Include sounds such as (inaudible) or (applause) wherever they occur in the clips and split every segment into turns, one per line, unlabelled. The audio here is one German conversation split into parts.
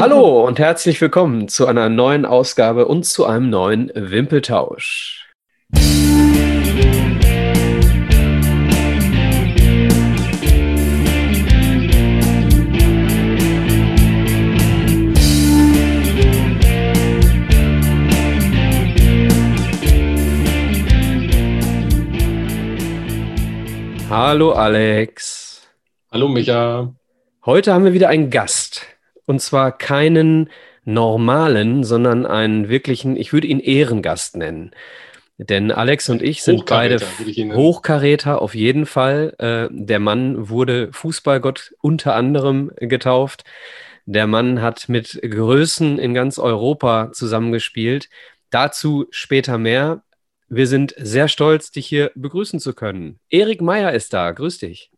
Hallo und herzlich willkommen zu einer neuen Ausgabe und zu einem neuen Wimpeltausch. Hallo Alex.
Hallo Micha.
Heute haben wir wieder einen Gast. Und zwar keinen normalen, sondern einen wirklichen, ich würde ihn Ehrengast nennen. Denn Alex und ich sind beide Hochkaräter auf jeden Fall. Äh, der Mann wurde Fußballgott unter anderem getauft. Der Mann hat mit Größen in ganz Europa zusammengespielt. Dazu später mehr. Wir sind sehr stolz, dich hier begrüßen zu können. Erik Meyer ist da. Grüß dich.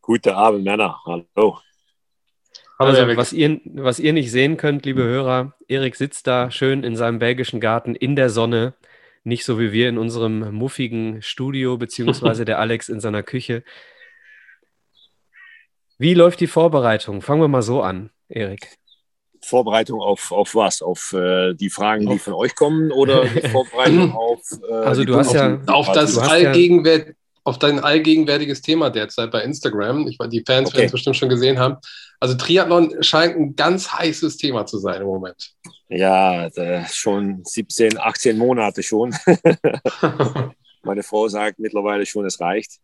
Guten Abend, Männer. Hallo.
Also, was ihr, was ihr nicht sehen könnt, liebe Hörer, Erik sitzt da schön in seinem belgischen Garten in der Sonne. Nicht so wie wir in unserem muffigen Studio, beziehungsweise der Alex in seiner Küche. Wie läuft die Vorbereitung? Fangen wir mal so an, Erik.
Vorbereitung auf, auf was? Auf äh, die Fragen, die von euch kommen oder die Vorbereitung (laughs) auf.
Äh, also, du hast ja. Auf das allgegenwärtige. Auf dein allgegenwärtiges Thema derzeit bei Instagram. Ich, die Fans okay. werden es bestimmt schon gesehen haben. Also Triathlon scheint ein ganz heißes Thema zu sein im Moment.
Ja, schon 17, 18 Monate schon. (laughs) (laughs) Meine Frau sagt mittlerweile schon, es reicht.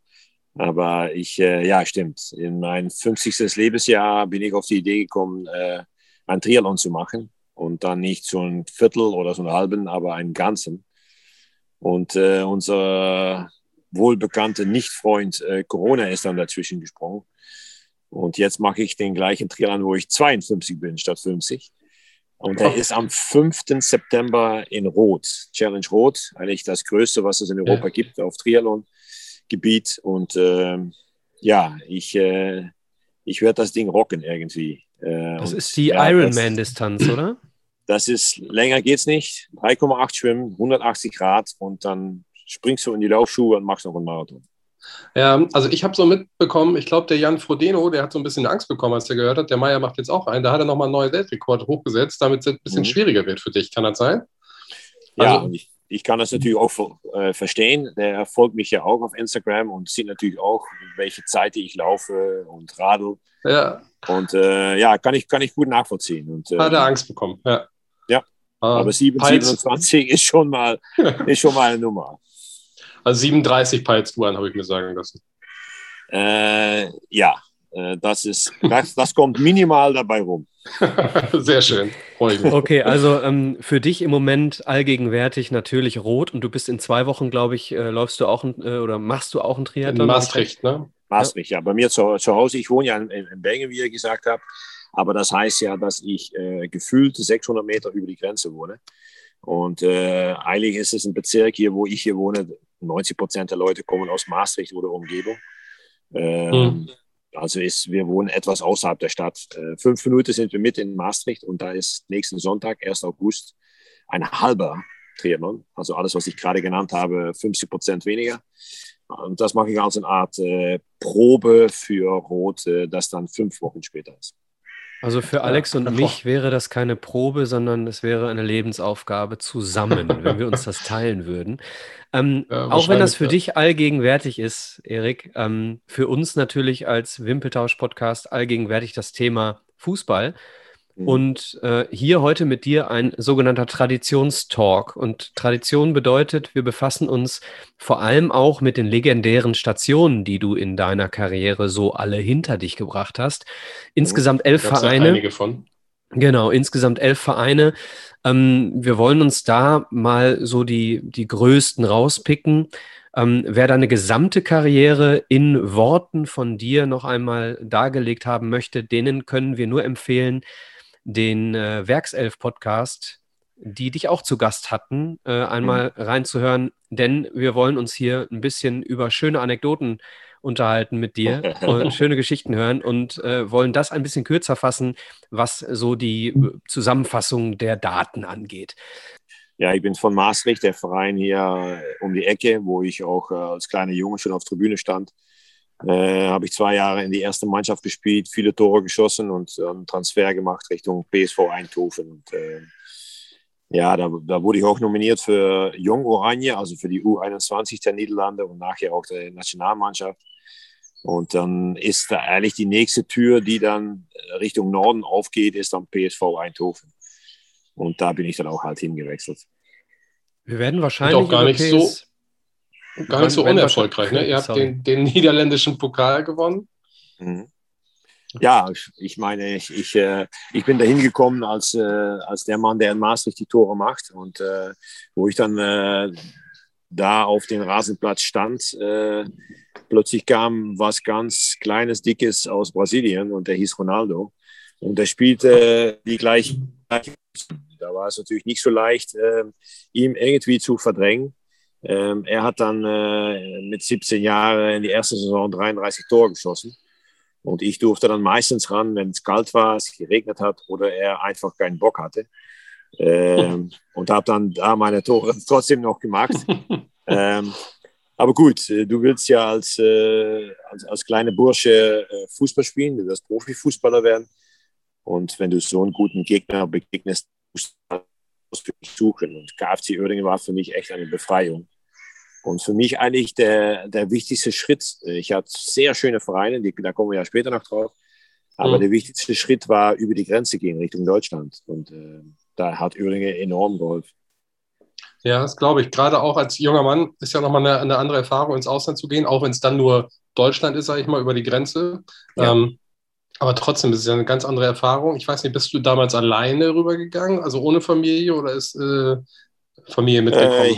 Aber ich, äh, ja, stimmt. In mein 50. Lebensjahr bin ich auf die Idee gekommen, äh, ein Triathlon zu machen. Und dann nicht so ein Viertel oder so einen halben, aber einen ganzen. Und äh, unser wohlbekannte Nicht-Freund äh, Corona ist dann dazwischen gesprungen. Und jetzt mache ich den gleichen Triathlon, wo ich 52 bin statt 50. Und der ist am 5. September in Rot, Challenge Rot, eigentlich das Größte, was es in Europa ja. gibt auf Triathlon-Gebiet. Und äh, ja, ich, äh, ich werde das Ding rocken irgendwie.
Äh, das ist die ja, Ironman-Distanz, oder?
Das ist, länger geht's nicht. 3,8 Schwimmen, 180 Grad und dann springst du in die Laufschuhe und machst noch einen Marathon.
Ja, also ich habe so mitbekommen, ich glaube, der Jan Frodeno, der hat so ein bisschen Angst bekommen, als der gehört hat, der Meier macht jetzt auch einen. Da hat er nochmal einen neuen Weltrekord hochgesetzt, damit es ein bisschen mhm. schwieriger wird für dich. Kann das sein?
Ja, also, ich, ich, kann das natürlich auch äh, verstehen. Der folgt mich ja auch auf Instagram und sieht natürlich auch, welche Zeit ich laufe und radel. Ja. Und äh, ja, kann ich, kann ich gut nachvollziehen. Und,
äh, hat er Angst bekommen, ja.
Ja, ah, aber 27 ist schon, mal, (laughs) ist schon mal eine Nummer.
Also 37 peilst du an, habe ich mir sagen lassen.
Äh, ja, äh, das, ist, das, das kommt minimal dabei rum. (laughs)
Sehr schön.
Okay, also ähm, für dich im Moment allgegenwärtig natürlich rot und du bist in zwei Wochen, glaube ich, äh, läufst du auch ein, äh, oder machst du auch ein Triathlon?
In Maastricht, ne?
Maastricht, ja. Bei mir zu, zu Hause, ich wohne ja in, in Belgien, wie ihr gesagt habt, aber das heißt ja, dass ich äh, gefühlt 600 Meter über die Grenze wohne. Und äh, eigentlich ist es ein Bezirk hier, wo ich hier wohne. 90 Prozent der Leute kommen aus Maastricht oder Umgebung. Ähm, mhm. Also ist, wir wohnen etwas außerhalb der Stadt. Äh, fünf Minuten sind wir mit in Maastricht und da ist nächsten Sonntag, 1. August, ein halber Triathlon. Also alles, was ich gerade genannt habe, 50 Prozent weniger. Und das mache ich als eine Art äh, Probe für Rot, äh, das dann fünf Wochen später ist.
Also für Alex und mich wäre das keine Probe, sondern es wäre eine Lebensaufgabe zusammen, wenn wir uns das (laughs) teilen würden. Ähm, ja, auch wenn das für ja. dich allgegenwärtig ist, Erik, ähm, für uns natürlich als Wimpeltausch-Podcast allgegenwärtig das Thema Fußball. Mhm. Und äh, hier heute mit dir ein sogenannter Traditionstalk. Und Tradition bedeutet, wir befassen uns vor allem auch mit den legendären Stationen, die du in deiner Karriere so alle hinter dich gebracht hast. Insgesamt elf Gab's Vereine. Einige von. Genau, insgesamt elf Vereine. Ähm, wir wollen uns da mal so die, die größten rauspicken. Ähm, wer deine gesamte Karriere in Worten von dir noch einmal dargelegt haben möchte, denen können wir nur empfehlen, den äh, Werkself-Podcast, die dich auch zu Gast hatten, äh, einmal mhm. reinzuhören, denn wir wollen uns hier ein bisschen über schöne Anekdoten unterhalten mit dir, (laughs) schöne Geschichten hören und äh, wollen das ein bisschen kürzer fassen, was so die äh, Zusammenfassung der Daten angeht.
Ja, ich bin von Maastricht, der Verein hier äh, um die Ecke, wo ich auch äh, als kleiner Junge schon auf Tribüne stand. Äh, habe ich zwei Jahre in die erste Mannschaft gespielt, viele Tore geschossen und einen Transfer gemacht Richtung PSV Eindhoven. Und, äh, ja, da, da, wurde ich auch nominiert für Jung Oranje, also für die U21 der Niederlande und nachher auch der Nationalmannschaft. Und dann ist da eigentlich die nächste Tür, die dann Richtung Norden aufgeht, ist dann PSV Eindhoven. Und da bin ich dann auch halt hingewechselt.
Wir werden wahrscheinlich
auch gar nicht PS so gar nicht so unerfolgreich. Ne? Ihr habt den, den, niederländischen Pokal gewonnen. Mhm.
Ja, ich meine, ich, ich, äh, ich bin da hingekommen als, äh, als der Mann, der in Maastricht die Tore macht. Und äh, wo ich dann äh, da auf dem Rasenplatz stand, äh, plötzlich kam was ganz Kleines, Dickes aus Brasilien und der hieß Ronaldo. Und der spielte die gleiche. Da war es natürlich nicht so leicht, äh, ihm irgendwie zu verdrängen. Ähm, er hat dann mit 17 Jahren in die erste Saison 33 Tore geschossen. Und ich durfte dann meistens ran, wenn es kalt war, es geregnet hat oder er einfach keinen Bock hatte. Ähm, (laughs) und habe dann da meine Tore (laughs) trotzdem noch gemacht. (laughs) ähm, aber gut, äh, du willst ja als, äh, als, als kleiner Bursche äh, Fußball spielen, du wirst Profifußballer werden. Und wenn du so einen guten Gegner begegnest, musst du suchen. Und KFC Oerdingen war für mich echt eine Befreiung. Und für mich eigentlich der, der wichtigste Schritt, ich hatte sehr schöne Vereine, die, da kommen wir ja später noch drauf, aber mhm. der wichtigste Schritt war über die Grenze gehen Richtung Deutschland. Und äh, da hat Öhringen enorm geholfen.
Ja, das glaube ich. Gerade auch als junger Mann ist ja nochmal eine, eine andere Erfahrung, ins Ausland zu gehen, auch wenn es dann nur Deutschland ist, sage ich mal, über die Grenze. Ja. Ähm, aber trotzdem ist es ja eine ganz andere Erfahrung. Ich weiß nicht, bist du damals alleine rübergegangen, also ohne Familie oder ist äh, Familie mitgekommen? Äh,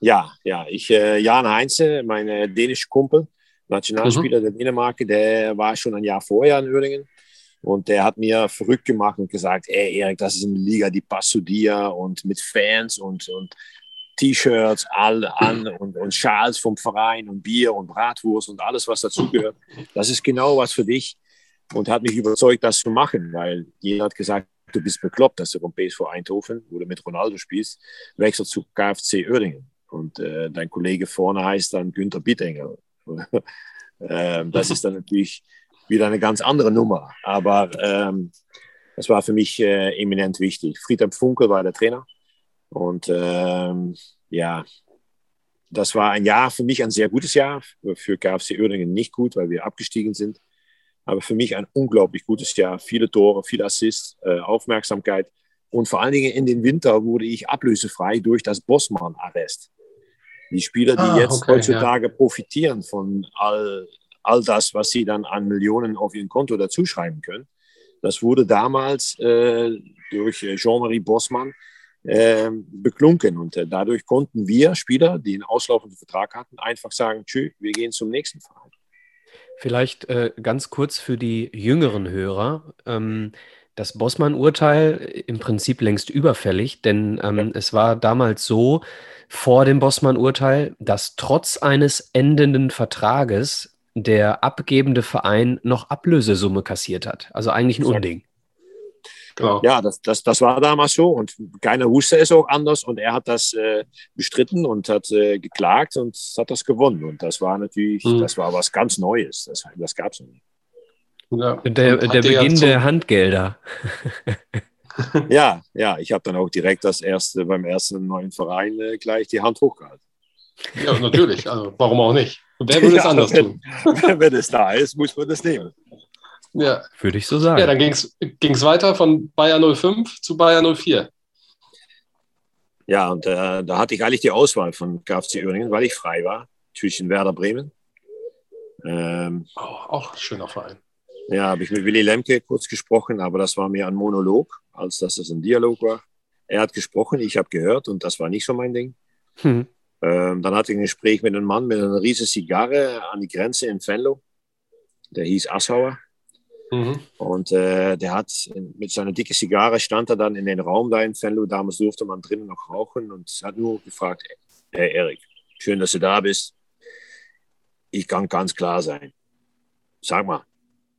ja, ja. Ich, äh, Jan Heinze, mein äh, dänischer Kumpel, Nationalspieler mhm. der Dänemark, der war schon ein Jahr vorher in Uerdingen. Und der hat mir verrückt gemacht und gesagt, ey Erik, das ist eine Liga, die passt zu dir und mit Fans und, und T-Shirts alle an und, und Schals vom Verein und Bier und Bratwurst und alles, was dazugehört. Das ist genau was für dich. Und hat mich überzeugt, das zu machen, weil jeder hat gesagt, du bist bekloppt, dass du vom PSV Eindhoven, wo du mit Ronaldo spielst, wechselst zu KFC Oerdingen. Und äh, dein Kollege vorne heißt dann Günther Bietengel. (laughs) äh, das ist dann natürlich wieder eine ganz andere Nummer. Aber ähm, war für mich äh, eminent wichtig. Friedhelm Funkel war der Trainer. Und ähm, ja, das war ein Jahr für mich ein sehr gutes Jahr. Für KFC Oerdingen nicht gut, weil wir abgestiegen sind. Aber für mich ein unglaublich gutes Jahr. Viele Tore, viele Assists, äh, Aufmerksamkeit. Und vor allen Dingen in den Winter wurde ich ablösefrei durch das Bossmann-Arrest. Die Spieler, die ah, jetzt okay, heutzutage ja. profitieren von all, all das, was sie dann an Millionen auf ihrem Konto dazuschreiben können, das wurde damals äh, durch äh, Jean-Marie Bossmann äh, beklunken. Und äh, dadurch konnten wir Spieler, die einen auslaufenden Vertrag hatten, einfach sagen, tschüss, wir gehen zum nächsten Verein.
Vielleicht äh, ganz kurz für die jüngeren Hörer. Ähm, das Bossmann-Urteil im Prinzip längst überfällig, denn ähm, ja. es war damals so, vor dem Bossmann-Urteil, dass trotz eines endenden Vertrages der abgebende Verein noch Ablösesumme kassiert hat. Also eigentlich ein Unding.
Genau. Ja, das, das, das war damals so und keiner wusste es auch anders und er hat das äh, bestritten und hat äh, geklagt und hat das gewonnen und das war natürlich, mhm. das war was ganz Neues, das, das gab es noch nicht.
Ja. Der, der Beginn der Handgelder. (laughs)
ja, ja, ich habe dann auch direkt das erste beim ersten neuen Verein äh, gleich die Hand hochgehalten.
Ja, natürlich. Also, warum auch nicht? Und wer würde (laughs) ja, es anders
wenn, tun? (laughs) Wenn es da ist, muss man das nehmen.
Ja. Würde ich so sagen.
Ja, dann ging es weiter von Bayer 05 zu Bayer 04.
Ja, und äh, da hatte ich eigentlich die Auswahl von KFC Uerdingen, weil ich frei war zwischen Werder Bremen.
Ähm, oh, auch ein schöner Verein.
Ja, habe ich mit Willy Lemke kurz gesprochen, aber das war mehr ein Monolog, als dass es ein Dialog war. Er hat gesprochen, ich habe gehört und das war nicht so mein Ding. Hm. Ähm, dann hatte ich ein Gespräch mit einem Mann mit einer riesigen Zigarre an die Grenze in Venlo. Der hieß Assauer. Mhm. Und äh, der hat mit seiner dicken Zigarre stand er dann in den Raum da in Venlo. Damals durfte man drinnen noch rauchen und hat nur gefragt: Hey Erik, schön, dass du da bist. Ich kann ganz klar sein. Sag mal,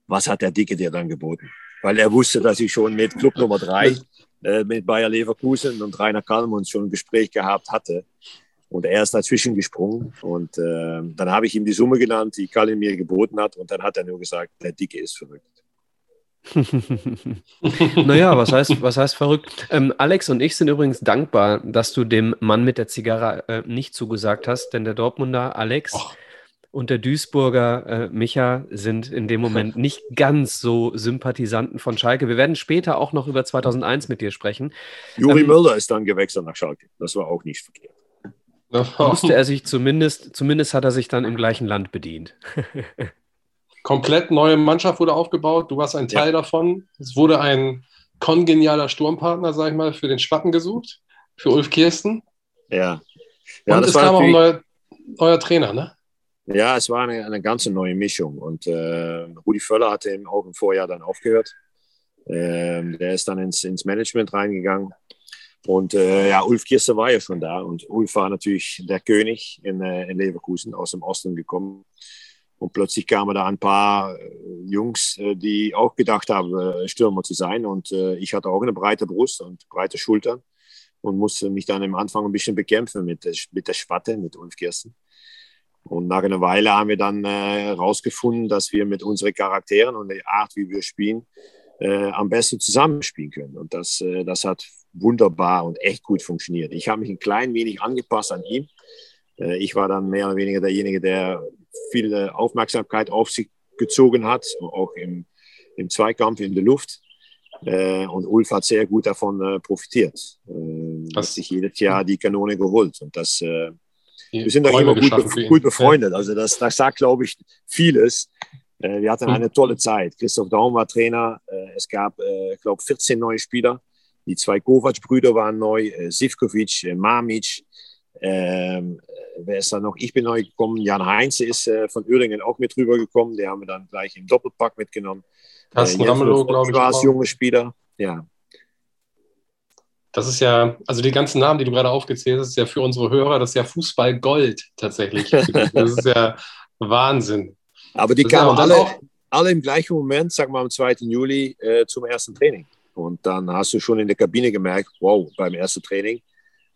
was hat der Dicke dir dann geboten? Weil er wusste, dass ich schon mit Club Nummer drei, äh, mit Bayer Leverkusen und Rainer Kalmund schon ein Gespräch gehabt hatte. Und er ist dazwischen gesprungen und äh, dann habe ich ihm die Summe genannt, die Kalle mir geboten hat und dann hat er nur gesagt, der Dicke ist verrückt. (laughs)
naja, was heißt, was heißt verrückt? Ähm, Alex und ich sind übrigens dankbar, dass du dem Mann mit der Zigarre äh, nicht zugesagt hast, denn der Dortmunder Alex Och. Und der Duisburger äh, Micha sind in dem Moment (laughs) nicht ganz so Sympathisanten von Schalke. Wir werden später auch noch über 2001 mit dir sprechen.
Juri ähm, Müller ist dann gewechselt nach Schalke. Das war auch nicht verkehrt.
Musste er sich zumindest, zumindest hat er sich dann im gleichen Land bedient. (laughs)
komplett neue Mannschaft wurde aufgebaut. Du warst ein Teil ja. davon. Es wurde ein kongenialer Sturmpartner, sag ich mal, für den Spatten gesucht, für Ulf Kirsten.
Ja.
ja Und es kam auch ein neuer, neuer, Trainer, ne?
Ja, es war eine, eine ganz neue Mischung. Und äh, Rudi Völler hatte im, auch im Vorjahr dann aufgehört. Ähm, der ist dann ins, ins Management reingegangen. Und äh, ja, Ulf Kirsten war ja schon da. Und Ulf war natürlich der König in, äh, in Leverkusen, aus dem Osten gekommen. Und plötzlich kamen da ein paar äh, Jungs, äh, die auch gedacht haben, äh, Stürmer zu sein. Und ich hatte auch eine breite Brust und breite Schultern und musste mich dann am Anfang ein bisschen bekämpfen mit, mit der Schwatte, mit Ulf Kirsten. Und nach einer Weile haben wir dann herausgefunden, äh, dass wir mit unseren Charakteren und der Art, wie wir spielen, äh, am besten zusammenspielen können. Und das, äh, das hat wunderbar und echt gut funktioniert. Ich habe mich ein klein wenig angepasst an ihn. ich war dann mehr oder weniger derjenige, der viel Aufmerksamkeit auf sich gezogen hat, auch im, im Zweikampf in der Luft. Äh, und Ulf hat sehr gut davon äh, profitiert. Äh, hat sich jedes Jahr die Kanone geholt. Und das, äh, wir sind auch immer gut, gut, befreundet. Also das, das sagt, glaube ich, vieles. Äh, wir hatten hm. eine tolle Zeit. Christoph Daum war Trainer. Äh, es gab, ich glaube, 14 neue Spieler. Die zwei Kovac-Brüder waren neu. Äh, Sivkovic, Mamic, ähm, wer ist da noch? Ich bin neu gekommen. Jan Heinze ist äh, von Uerdingen auch mit rübergekommen. Den haben wir dann gleich im Doppelpack mitgenommen.
Carsten äh, Ramelow, glaube ich.
War es junge Spieler, ja.
Das ist ja, also die ganzen Namen, die du gerade aufgezählt hast, ist ja für unsere Hörer, das ist ja Fußball Gold tatsächlich. (laughs) das ist ja Wahnsinn.
Aber die das kamen alle, auch, alle im gleichen Moment, sagen wir am 2. Juli, äh, zum ersten Training. Und dann hast du schon in der Kabine gemerkt, wow, beim ersten Training,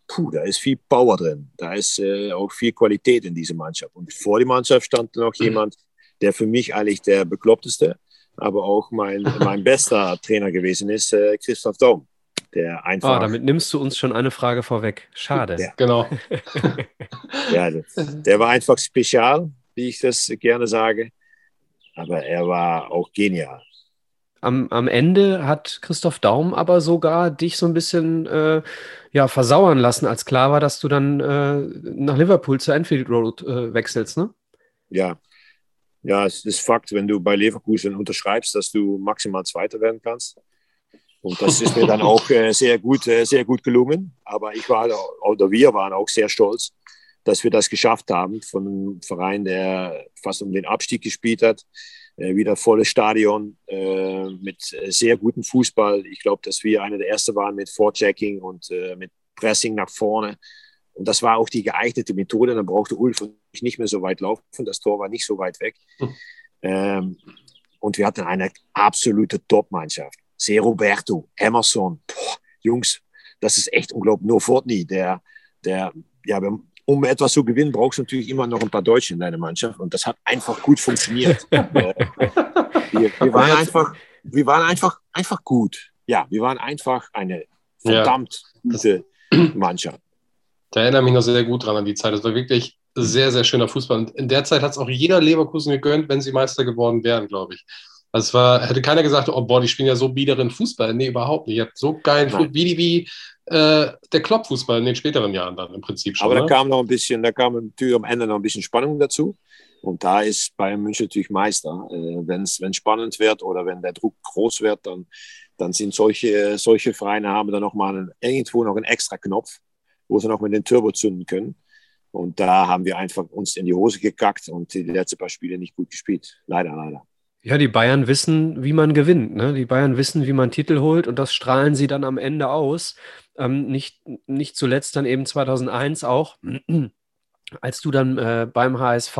puh, da ist viel Power drin. Da ist äh, auch viel Qualität in dieser Mannschaft. Und vor der Mannschaft stand noch mhm. jemand, der für mich eigentlich der bekloppteste, aber auch mein, mein (laughs) bester Trainer gewesen ist, äh, Christoph Daum. Der einfach.
Oh, damit nimmst du uns schon eine Frage vorweg. Schade.
Ja. Genau. (laughs)
ja, der war einfach spezial, wie ich das gerne sage. Aber er war auch genial
am, am Ende hat Christoph Daum aber sogar dich so ein bisschen äh, ja, versauern lassen, als klar war, dass du dann äh, nach Liverpool zur Enfield Road äh, wechselst, ne?
Ja. Ja, es ist Fakt, wenn du bei Leverkusen unterschreibst, dass du maximal Zweiter werden kannst. Und das ist mir dann (laughs) auch äh, sehr, gut, äh, sehr gut gelungen. Aber ich war, oder wir waren auch sehr stolz, dass wir das geschafft haben von einem Verein, der fast um den Abstieg gespielt hat äh, wieder volles Stadion mit sehr gutem Fußball. Ich glaube, dass wir eine der ersten waren mit Vorchecking und mit Pressing nach vorne. Und das war auch die geeignete Methode. Dann brauchte Ulf nicht mehr so weit laufen. Das Tor war nicht so weit weg. Hm. Ähm, und wir hatten eine absolute Top-Mannschaft. Se Roberto, Emerson, boah, Jungs, das ist echt unglaublich. Nur Fortney, der, der, ja, um etwas zu gewinnen, brauchst du natürlich immer noch ein paar Deutsche in deiner Mannschaft. Und das hat einfach gut funktioniert. (laughs) wir, wir, waren einfach, wir waren einfach, einfach gut. Ja, wir waren einfach eine verdammt ja. gute Mannschaft.
Da erinnere ich mich noch sehr gut dran an die Zeit. Das war wirklich sehr, sehr schöner Fußball. Und in der Zeit hat es auch jeder Leverkusen gegönnt, wenn sie Meister geworden wären, glaube ich. Das war, hätte keiner gesagt, oh boah, die spielen ja so biederen Fußball. Nee, überhaupt nicht. Ihr habt so geilen Fußball, wie, wie äh, der Klopp-Fußball in den späteren Jahren dann im Prinzip schon.
Aber da
ne?
kam noch ein bisschen, da kam natürlich am Ende noch ein bisschen Spannung dazu. Und da ist Bayern München natürlich Meister. Äh, wenn es spannend wird oder wenn der Druck groß wird, dann, dann sind solche, solche Vereine haben dann noch mal einen, irgendwo noch einen extra Knopf, wo sie noch mit den Turbo zünden können. Und da haben wir einfach uns in die Hose gekackt und die letzten paar Spiele nicht gut gespielt. Leider, leider.
Ja, die Bayern wissen, wie man gewinnt. Ne? Die Bayern wissen, wie man Titel holt und das strahlen sie dann am Ende aus. Ähm, nicht, nicht zuletzt dann eben 2001 auch. (clears throat) als du dann äh, beim HSV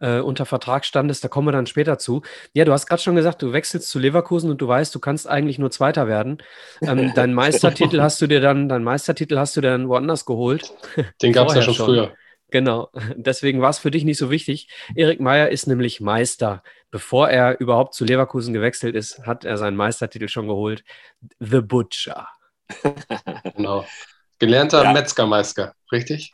äh, unter Vertrag standest, da kommen wir dann später zu. Ja, du hast gerade schon gesagt, du wechselst zu Leverkusen und du weißt, du kannst eigentlich nur Zweiter werden. Ähm, (laughs) deinen Meistertitel hast du dir dann, deinen Meistertitel hast du dir dann woanders geholt. (laughs)
Den gab es ja schon, schon früher.
Genau, (laughs) deswegen war es für dich nicht so wichtig. Erik Meyer ist nämlich Meister. Bevor er überhaupt zu Leverkusen gewechselt ist, hat er seinen Meistertitel schon geholt. The Butcher. (laughs)
genau. Gelernter ja. Metzgermeister, richtig?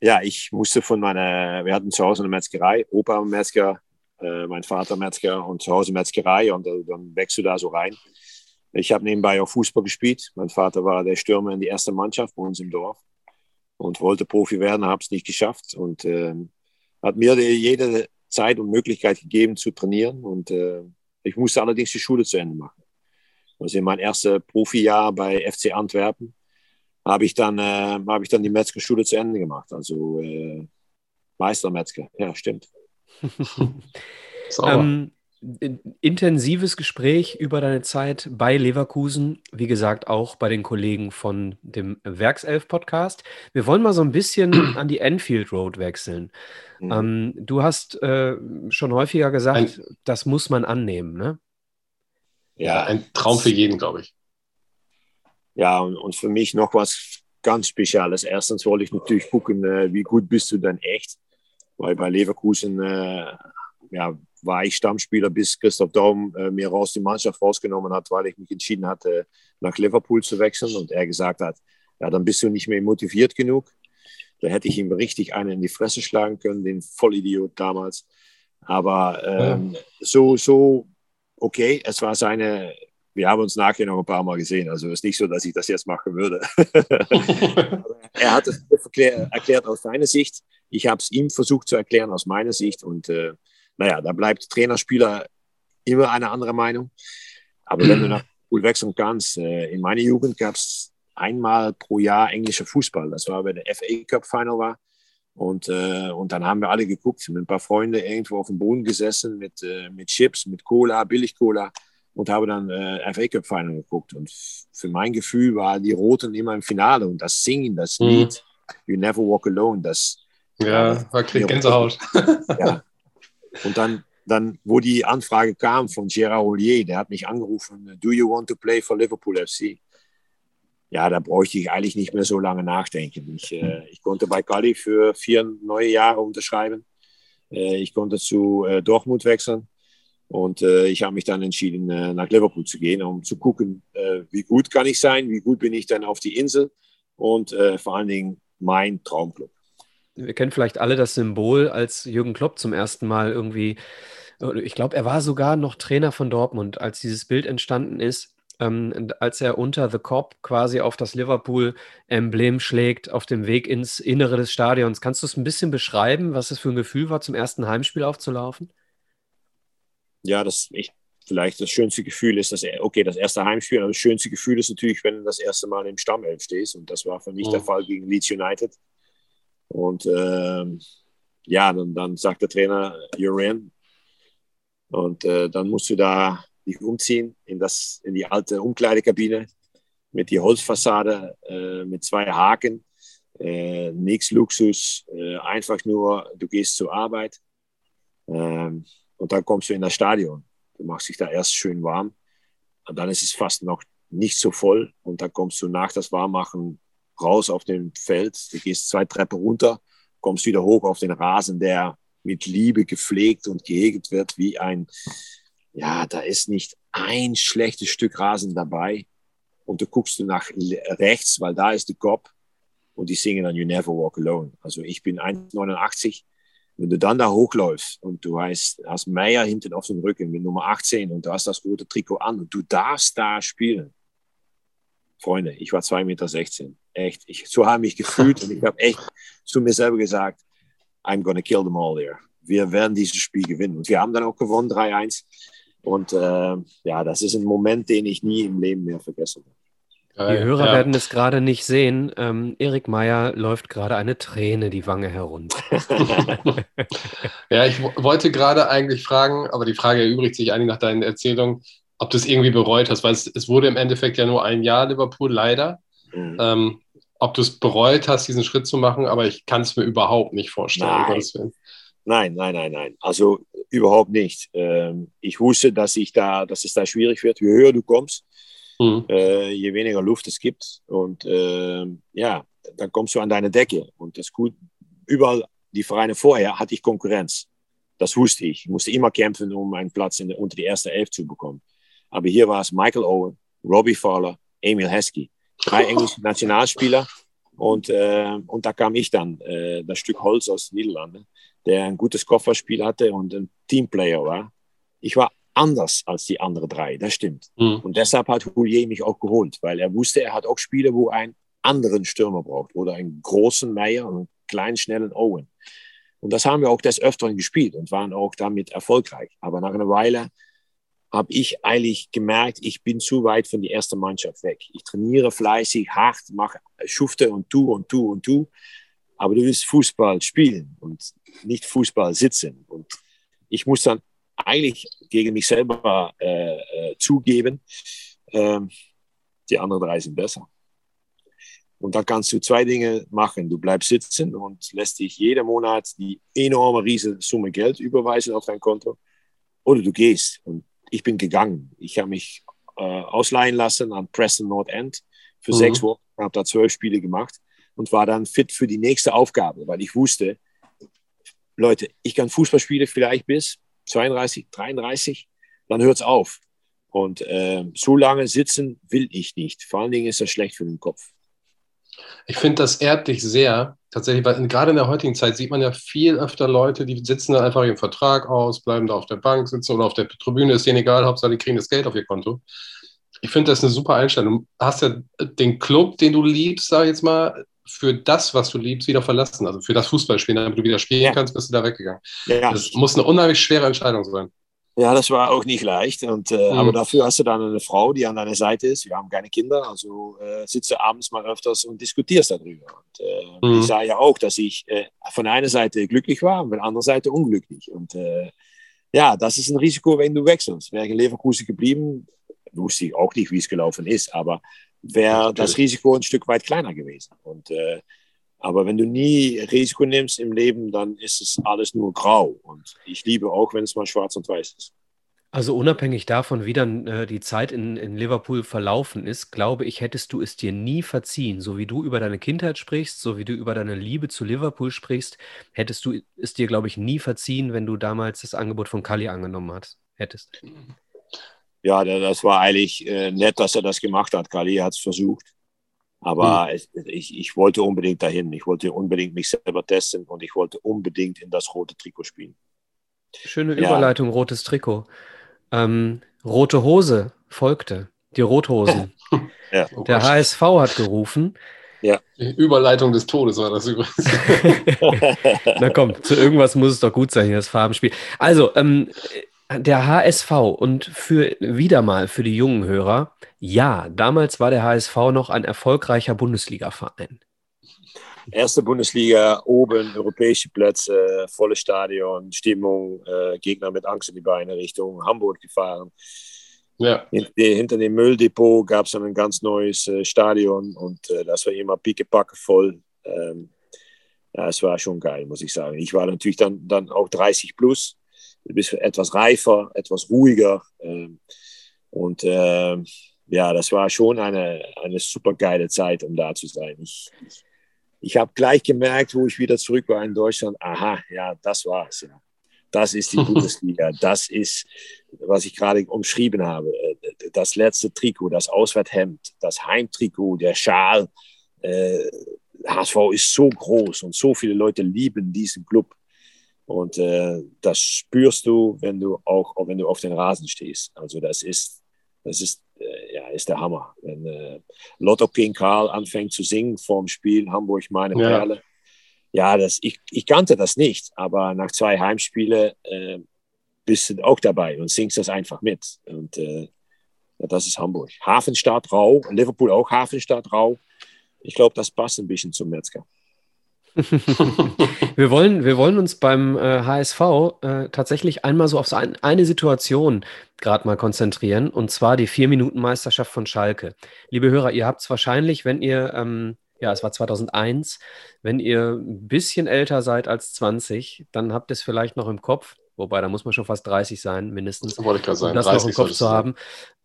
Ja, ich musste von meiner, wir hatten zu Hause eine Metzgerei, Opa Metzger, äh, mein Vater Metzger und zu Hause Metzgerei und äh, dann wächst du da so rein. Ich habe nebenbei auch Fußball gespielt. Mein Vater war der Stürmer in die erste Mannschaft bei uns im Dorf und wollte Profi werden, habe es nicht geschafft und äh, hat mir jede Zeit und Möglichkeit gegeben zu trainieren und äh, ich musste allerdings die Schule zu Ende machen. Also in mein erstes Profijahr bei FC Antwerpen habe ich dann äh, habe ich dann die Metzgerschule zu Ende gemacht. Also äh, Meistermetzger, ja stimmt. (laughs)
ähm, intensives Gespräch über deine Zeit bei Leverkusen, wie gesagt, auch bei den Kollegen von dem Werkself-Podcast. Wir wollen mal so ein bisschen (clears throat) an die Enfield Road wechseln. Mhm. Ähm, du hast äh, schon häufiger gesagt, ein, das muss man annehmen, ne?
Ja, ein Traum für jeden, glaube ich.
Ja, und, und, für mich noch was ganz Spezielles. Erstens wollte ich natürlich gucken, äh, wie gut bist du denn echt? Weil bei Leverkusen äh, ja, war ich Stammspieler, bis Christoph Daum äh, mir raus die Mannschaft rausgenommen hat, weil ich mich entschieden hatte, nach Liverpool zu wechseln. Und er gesagt hat, ja, dann bist du nicht mehr motiviert genug. Da hätte ich ihm richtig einen in die Fresse schlagen können, den Vollidiot damals. Aber ähm, ja. so, so, okay, es war seine, wir haben uns nachher noch ein paar Mal gesehen. Also es ist nicht so, dass ich das jetzt machen würde. (laughs) er hat es erklärt aus seiner Sicht. Ich habe es ihm versucht zu erklären aus meiner Sicht. Und äh, naja, da bleibt Trainer, Spieler immer eine andere Meinung. Aber wenn du nach Pool wechseln kannst, äh, in meiner Jugend gab es einmal pro Jahr englischer Fußball. Das war, wenn der FA Cup Final war. Und, äh, und dann haben wir alle geguckt, mit ein paar Freunden irgendwo auf dem Boden gesessen, mit, äh, mit Chips, mit Cola, Billig-Cola und habe dann äh, FA Cup Final geguckt. Und für mein Gefühl war die Roten immer im Finale und das Singen, das mhm. Lied, You Never Walk Alone, das.
Ja, war Gänsehaut.
ja, und dann, dann, wo die Anfrage kam von Gérard Ollier, der hat mich angerufen, do you want to play for Liverpool FC? Ja, da bräuchte ich eigentlich nicht mehr so lange nachdenken. Ich, äh, ich konnte bei Cali für vier neue Jahre unterschreiben. Äh, ich konnte zu äh, Dortmund wechseln. Und äh, ich habe mich dann entschieden, äh, nach Liverpool zu gehen, um zu gucken, äh, wie gut kann ich sein, wie gut bin ich dann auf die Insel und vor allen Dingen mein Traumclub
wir kennen vielleicht alle das Symbol, als Jürgen Klopp zum ersten Mal irgendwie, ich glaube, er war sogar noch Trainer von Dortmund, als dieses Bild entstanden ist, ähm, als er unter The Cop quasi auf das Liverpool-Emblem schlägt, auf dem Weg ins Innere des Stadions. Kannst du es ein bisschen beschreiben, was es für ein Gefühl war, zum ersten Heimspiel aufzulaufen?
Ja, das ich, vielleicht das schönste Gefühl ist, dass er, okay, das erste Heimspiel, aber das schönste Gefühl ist natürlich, wenn du das erste Mal im Stammelf stehst. Und das war für mich oh. der Fall gegen Leeds United. Und ähm, ja, dann, dann sagt der Trainer, you're in. Und äh, dann musst du da dich umziehen in, das, in die alte Umkleidekabine mit die Holzfassade, äh, mit zwei Haken. Äh, nichts Luxus, äh, einfach nur, du gehst zur Arbeit ähm, und dann kommst du in das Stadion. Du machst dich da erst schön warm und dann ist es fast noch nicht so voll und dann kommst du nach das Warmmachen raus auf dem Feld, du gehst zwei Treppen runter, kommst wieder hoch auf den Rasen, der mit Liebe gepflegt und gehegt wird, wie ein, ja, da ist nicht ein schlechtes Stück Rasen dabei. Und du guckst nach rechts, weil da ist der Kopf und die singen dann You Never Walk Alone. Also ich bin 1,89. Wenn du dann da hochläufst und du hast, hast Meier hinten auf dem Rücken mit Nummer 18 und du hast das rote Trikot an und du darfst da spielen. Freunde, ich war 2,16 Meter. Echt, ich, so habe ich mich gefühlt und ich habe echt zu mir selber gesagt, I'm gonna kill them all there. Wir werden dieses Spiel gewinnen. Und wir haben dann auch gewonnen, 3-1. Und äh, ja, das ist ein Moment, den ich nie im Leben mehr vergessen
habe. Die Hörer ja. werden es gerade nicht sehen. Ähm, Erik Meyer läuft gerade eine Träne die Wange herunter. (laughs)
ja, ich wollte gerade eigentlich fragen, aber die Frage erübrigt sich eigentlich nach deinen Erzählungen, ob du es irgendwie bereut hast, weil es, es, wurde im Endeffekt ja nur ein Jahr Liverpool, leider. Mhm. Ähm, ob du es bereut hast, diesen Schritt zu machen, aber ich kann es mir überhaupt nicht vorstellen.
Nein. nein, nein, nein, nein. Also überhaupt nicht. Ähm, ich wusste, dass ich da, dass es da schwierig wird. Je höher du kommst, mhm. äh, je weniger Luft es gibt. Und äh, ja, dann kommst du an deine Decke. Und das gut, überall die Vereine vorher hatte ich Konkurrenz. Das wusste ich. Ich musste immer kämpfen, um einen Platz in, unter die erste Elf zu bekommen. Aber hier war es Michael Owen, Robbie Fowler, Emil Heskey. Drei (laughs) englische Nationalspieler. Und, äh, und da kam ich dann, äh, das Stück Holz aus den Niederlanden, der ein gutes Kofferspiel hatte und ein Teamplayer war. Ich war anders als die anderen drei, das stimmt. Mhm. Und deshalb hat Houllier mich auch geholt, weil er wusste, er hat auch Spiele, wo ein anderen Stürmer braucht oder einen großen Meyer und einen kleinen, schnellen Owen. Und das haben wir auch des Öfteren gespielt und waren auch damit erfolgreich. Aber nach einer Weile habe ich eigentlich gemerkt, ich bin zu weit von der ersten Mannschaft weg. Ich trainiere fleißig, hart, mache, schufte und tu und tu und tu. Aber du willst Fußball spielen und nicht Fußball sitzen. Und ich muss dann eigentlich gegen mich selber äh, äh, zugeben, äh, die anderen drei sind besser. Und da kannst du zwei Dinge machen. Du bleibst sitzen und lässt dich jeden Monat die enorme riesige Summe Geld überweisen auf dein Konto. Oder du gehst. Und ich bin gegangen. Ich habe mich äh, ausleihen lassen an Preston North End für mhm. sechs Wochen. Habe da zwölf Spiele gemacht und war dann fit für die nächste Aufgabe, weil ich wusste, Leute, ich kann Fußball spielen vielleicht bis 32, 33, dann hört es auf. Und äh, so lange sitzen will ich nicht. Vor allen Dingen ist das schlecht für den Kopf.
Ich finde, das ehrt dich sehr. Tatsächlich, weil gerade in der heutigen Zeit sieht man ja viel öfter Leute, die sitzen dann einfach ihren Vertrag aus, bleiben da auf der Bank sitzen oder auf der Tribüne, ist denen egal, Hauptsache die kriegen das Geld auf ihr Konto. Ich finde das eine super Einstellung. Du hast ja den Club, den du liebst, sag ich jetzt mal, für das, was du liebst, wieder verlassen. Also für das Fußballspielen, damit du wieder spielen ja. kannst, bist du da weggegangen. Ja. Das muss eine unheimlich schwere Entscheidung sein.
Ja, das war auch nicht leicht. Und, äh, mhm. Aber dafür hast du dann eine Frau, die an deiner Seite ist. Wir haben keine Kinder, also äh, sitzt du abends mal öfters und diskutierst darüber. Und, äh, mhm. Ich sah ja auch, dass ich äh, von einer Seite glücklich war und von der anderen Seite unglücklich. Und äh, ja, das ist ein Risiko, wenn du wechselst. Wäre ich in Leverkusen geblieben, wusste ich auch nicht, wie es gelaufen ist, aber wäre das Risiko ein Stück weit kleiner gewesen. Und äh, aber wenn du nie Risiko nimmst im Leben, dann ist es alles nur grau. Und ich liebe auch, wenn es mal schwarz und weiß ist.
Also unabhängig davon, wie dann äh, die Zeit in, in Liverpool verlaufen ist, glaube ich, hättest du es dir nie verziehen. So wie du über deine Kindheit sprichst, so wie du über deine Liebe zu Liverpool sprichst, hättest du es dir, glaube ich, nie verziehen, wenn du damals das Angebot von Kali angenommen hast, hättest.
Ja, das war eigentlich äh, nett, dass er das gemacht hat. Kali hat es versucht. Aber hm. ich, ich wollte unbedingt dahin. Ich wollte unbedingt mich selber testen und ich wollte unbedingt in das rote Trikot spielen.
Schöne Überleitung, ja. rotes Trikot. Ähm, rote Hose folgte. Die Rothosen. (laughs) ja. oh Der HSV hat gerufen.
Ja. Überleitung des Todes war das übrigens. (laughs)
Na komm, zu irgendwas muss es doch gut sein, hier das Farbenspiel. Also, ähm, der HSV und für wieder mal für die jungen Hörer, ja, damals war der HSV noch ein erfolgreicher Bundesliga-Verein.
Erste Bundesliga, oben, europäische Plätze, volles Stadion, Stimmung, äh, Gegner mit Angst in die Beine Richtung Hamburg gefahren. Ja. Hinter dem Mülldepot gab es ein ganz neues äh, Stadion und äh, das war immer pickepacke voll. Ähm, ja, es war schon geil, muss ich sagen. Ich war natürlich dann, dann auch 30 plus du bist etwas reifer, etwas ruhiger. Ähm, und ähm, ja, das war schon eine, eine super geile Zeit, um da zu sein. Ich, ich, habe gleich gemerkt, wo ich wieder zurück war in Deutschland, aha, ja, das war's. Ja. Das ist die (laughs) Bundesliga. Das ist, was ich gerade umschrieben habe. Das letzte Trikot, das Auswärthemd, das Heimtrikot, der Schal. Äh, HSV ist so groß und so viele Leute lieben diesen Club. Und äh, das spürst du, wenn du auch, wenn du auf den Rasen stehst. Also das ist, das ist, äh, ja, ist der Hammer. Wenn äh, Lotto King Karl anfängt zu singen vorm Spiel Hamburg meine ja. Perle. Ja, das, ich, ich kannte das nicht, aber nach zwei Heimspielen äh, bist du auch dabei und singst das einfach mit. Und äh, ja, das ist Hamburg. Hafenstadt Rau, Liverpool auch Hafenstadt Rau. Ich glaube, das passt ein bisschen zum Metzger. (laughs)
wir, wollen, wir wollen uns beim äh, HSV äh, tatsächlich einmal so auf so ein, eine Situation gerade mal konzentrieren, und zwar die Vier-Minuten-Meisterschaft von Schalke. Liebe Hörer, ihr habt es wahrscheinlich, wenn ihr ähm, ja, es war 2001. Wenn ihr ein bisschen älter seid als 20, dann habt ihr es vielleicht noch im Kopf. Wobei, da muss man schon fast 30 sein, mindestens.
Das wollte ich gerade sagen.
Um das noch im Kopf zu haben.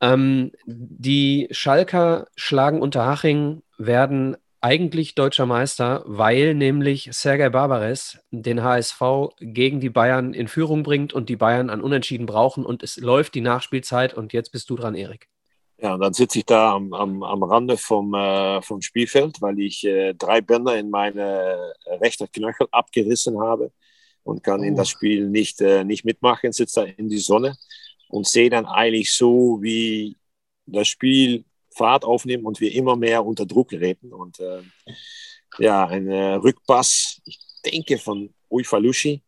Ähm, die Schalker schlagen Unterhaching, werden eigentlich deutscher Meister, weil nämlich Sergei Barbares den HSV gegen die Bayern in Führung bringt und die Bayern an Unentschieden brauchen und es läuft die Nachspielzeit und jetzt bist du dran, Erik.
Ja, und dann sitze ich da am, am, am Rande vom, äh, vom Spielfeld, weil ich äh, drei Bänder in meine äh, rechte Knöchel abgerissen habe und kann oh. in das Spiel nicht, äh, nicht mitmachen, sitze da in die Sonne und sehe dann eigentlich so, wie das Spiel Fahrt aufnehmen und wir immer mehr unter Druck geraten. Und äh, ja, ein äh, Rückpass, ich denke von Uifalushi,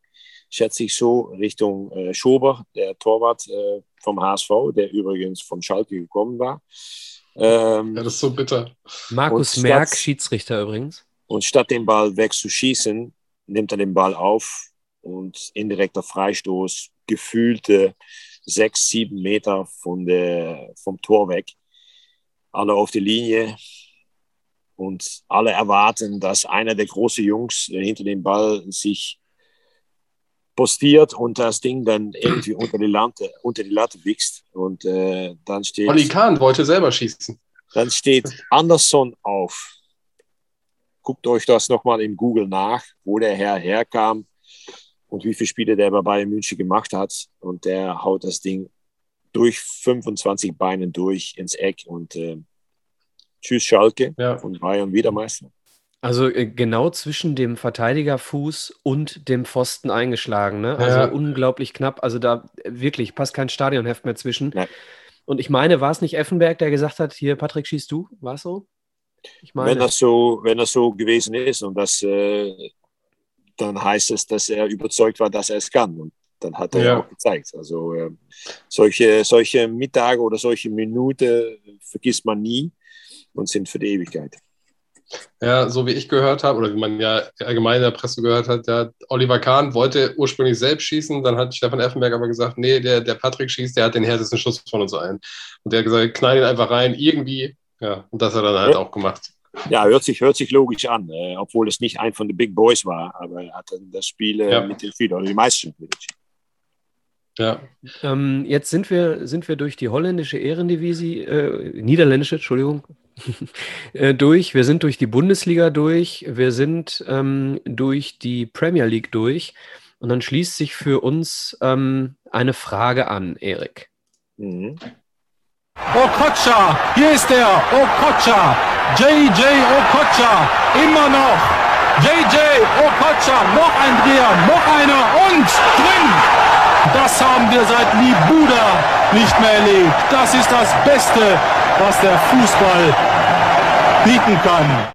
schätze ich so, Richtung äh, Schober, der Torwart äh, vom HSV, der übrigens von Schalke gekommen war.
Ähm, ja, das ist so bitter.
Markus statt, Merck, Schiedsrichter übrigens.
Und statt den Ball wegzuschießen, nimmt er den Ball auf und indirekter Freistoß, gefühlte sechs, sieben Meter von der, vom Tor weg alle auf die Linie und alle erwarten, dass einer der großen Jungs hinter dem Ball sich postiert und das Ding dann irgendwie unter die Latte, unter die Latte wichst. Und äh, dann steht.
Olli Kahn wollte selber schießen.
Dann steht Anderson auf. Guckt euch das nochmal im Google nach, wo der Herr herkam und wie viele Spiele der bei Bayern München gemacht hat. Und der haut das Ding durch 25 Beinen durch ins Eck und äh, tschüss Schalke ja. und Bayern wieder Meister.
Also äh, genau zwischen dem Verteidigerfuß und dem Pfosten eingeschlagen, ne? Also ja. unglaublich knapp. Also da äh, wirklich passt kein Stadionheft mehr zwischen. Ja. Und ich meine, war es nicht Effenberg, der gesagt hat, hier Patrick, schießt du? War es so?
Ich meine, wenn das so, wenn das so gewesen ist und das, äh, dann heißt es, dass er überzeugt war, dass er es kann. Und dann hat er ja. auch gezeigt. Also äh, solche, solche Mittage oder solche Minuten vergisst man nie und sind für die Ewigkeit.
Ja, so wie ich gehört habe, oder wie man ja allgemein in der Presse gehört hat, ja, Oliver Kahn wollte ursprünglich selbst schießen, dann hat Stefan Effenberg aber gesagt, nee, der, der Patrick schießt, der hat den härtesten Schuss von uns allen. Und der hat gesagt, knall ihn einfach rein, irgendwie. Ja, und das hat er dann halt ja. auch gemacht.
Ja, hört sich, hört sich logisch an, äh, obwohl es nicht ein von den Big Boys war, aber er hat dann das Spiel äh, ja. mit den Spielern, oder die meisten mit den
ja. Ähm, jetzt sind wir, sind wir durch die holländische Ehrendivisie, äh, niederländische, Entschuldigung, (laughs) äh, durch. Wir sind durch die Bundesliga durch. Wir sind ähm, durch die Premier League durch. Und dann schließt sich für uns ähm, eine Frage an, Erik. Mhm.
Okocha, hier ist er, Okocha, JJ Okocha, immer noch. JJ Okocha, noch ein Dreher, noch einer und drin. Das haben wir seit Libuda nicht mehr erlebt. Das ist das Beste, was der Fußball bieten kann.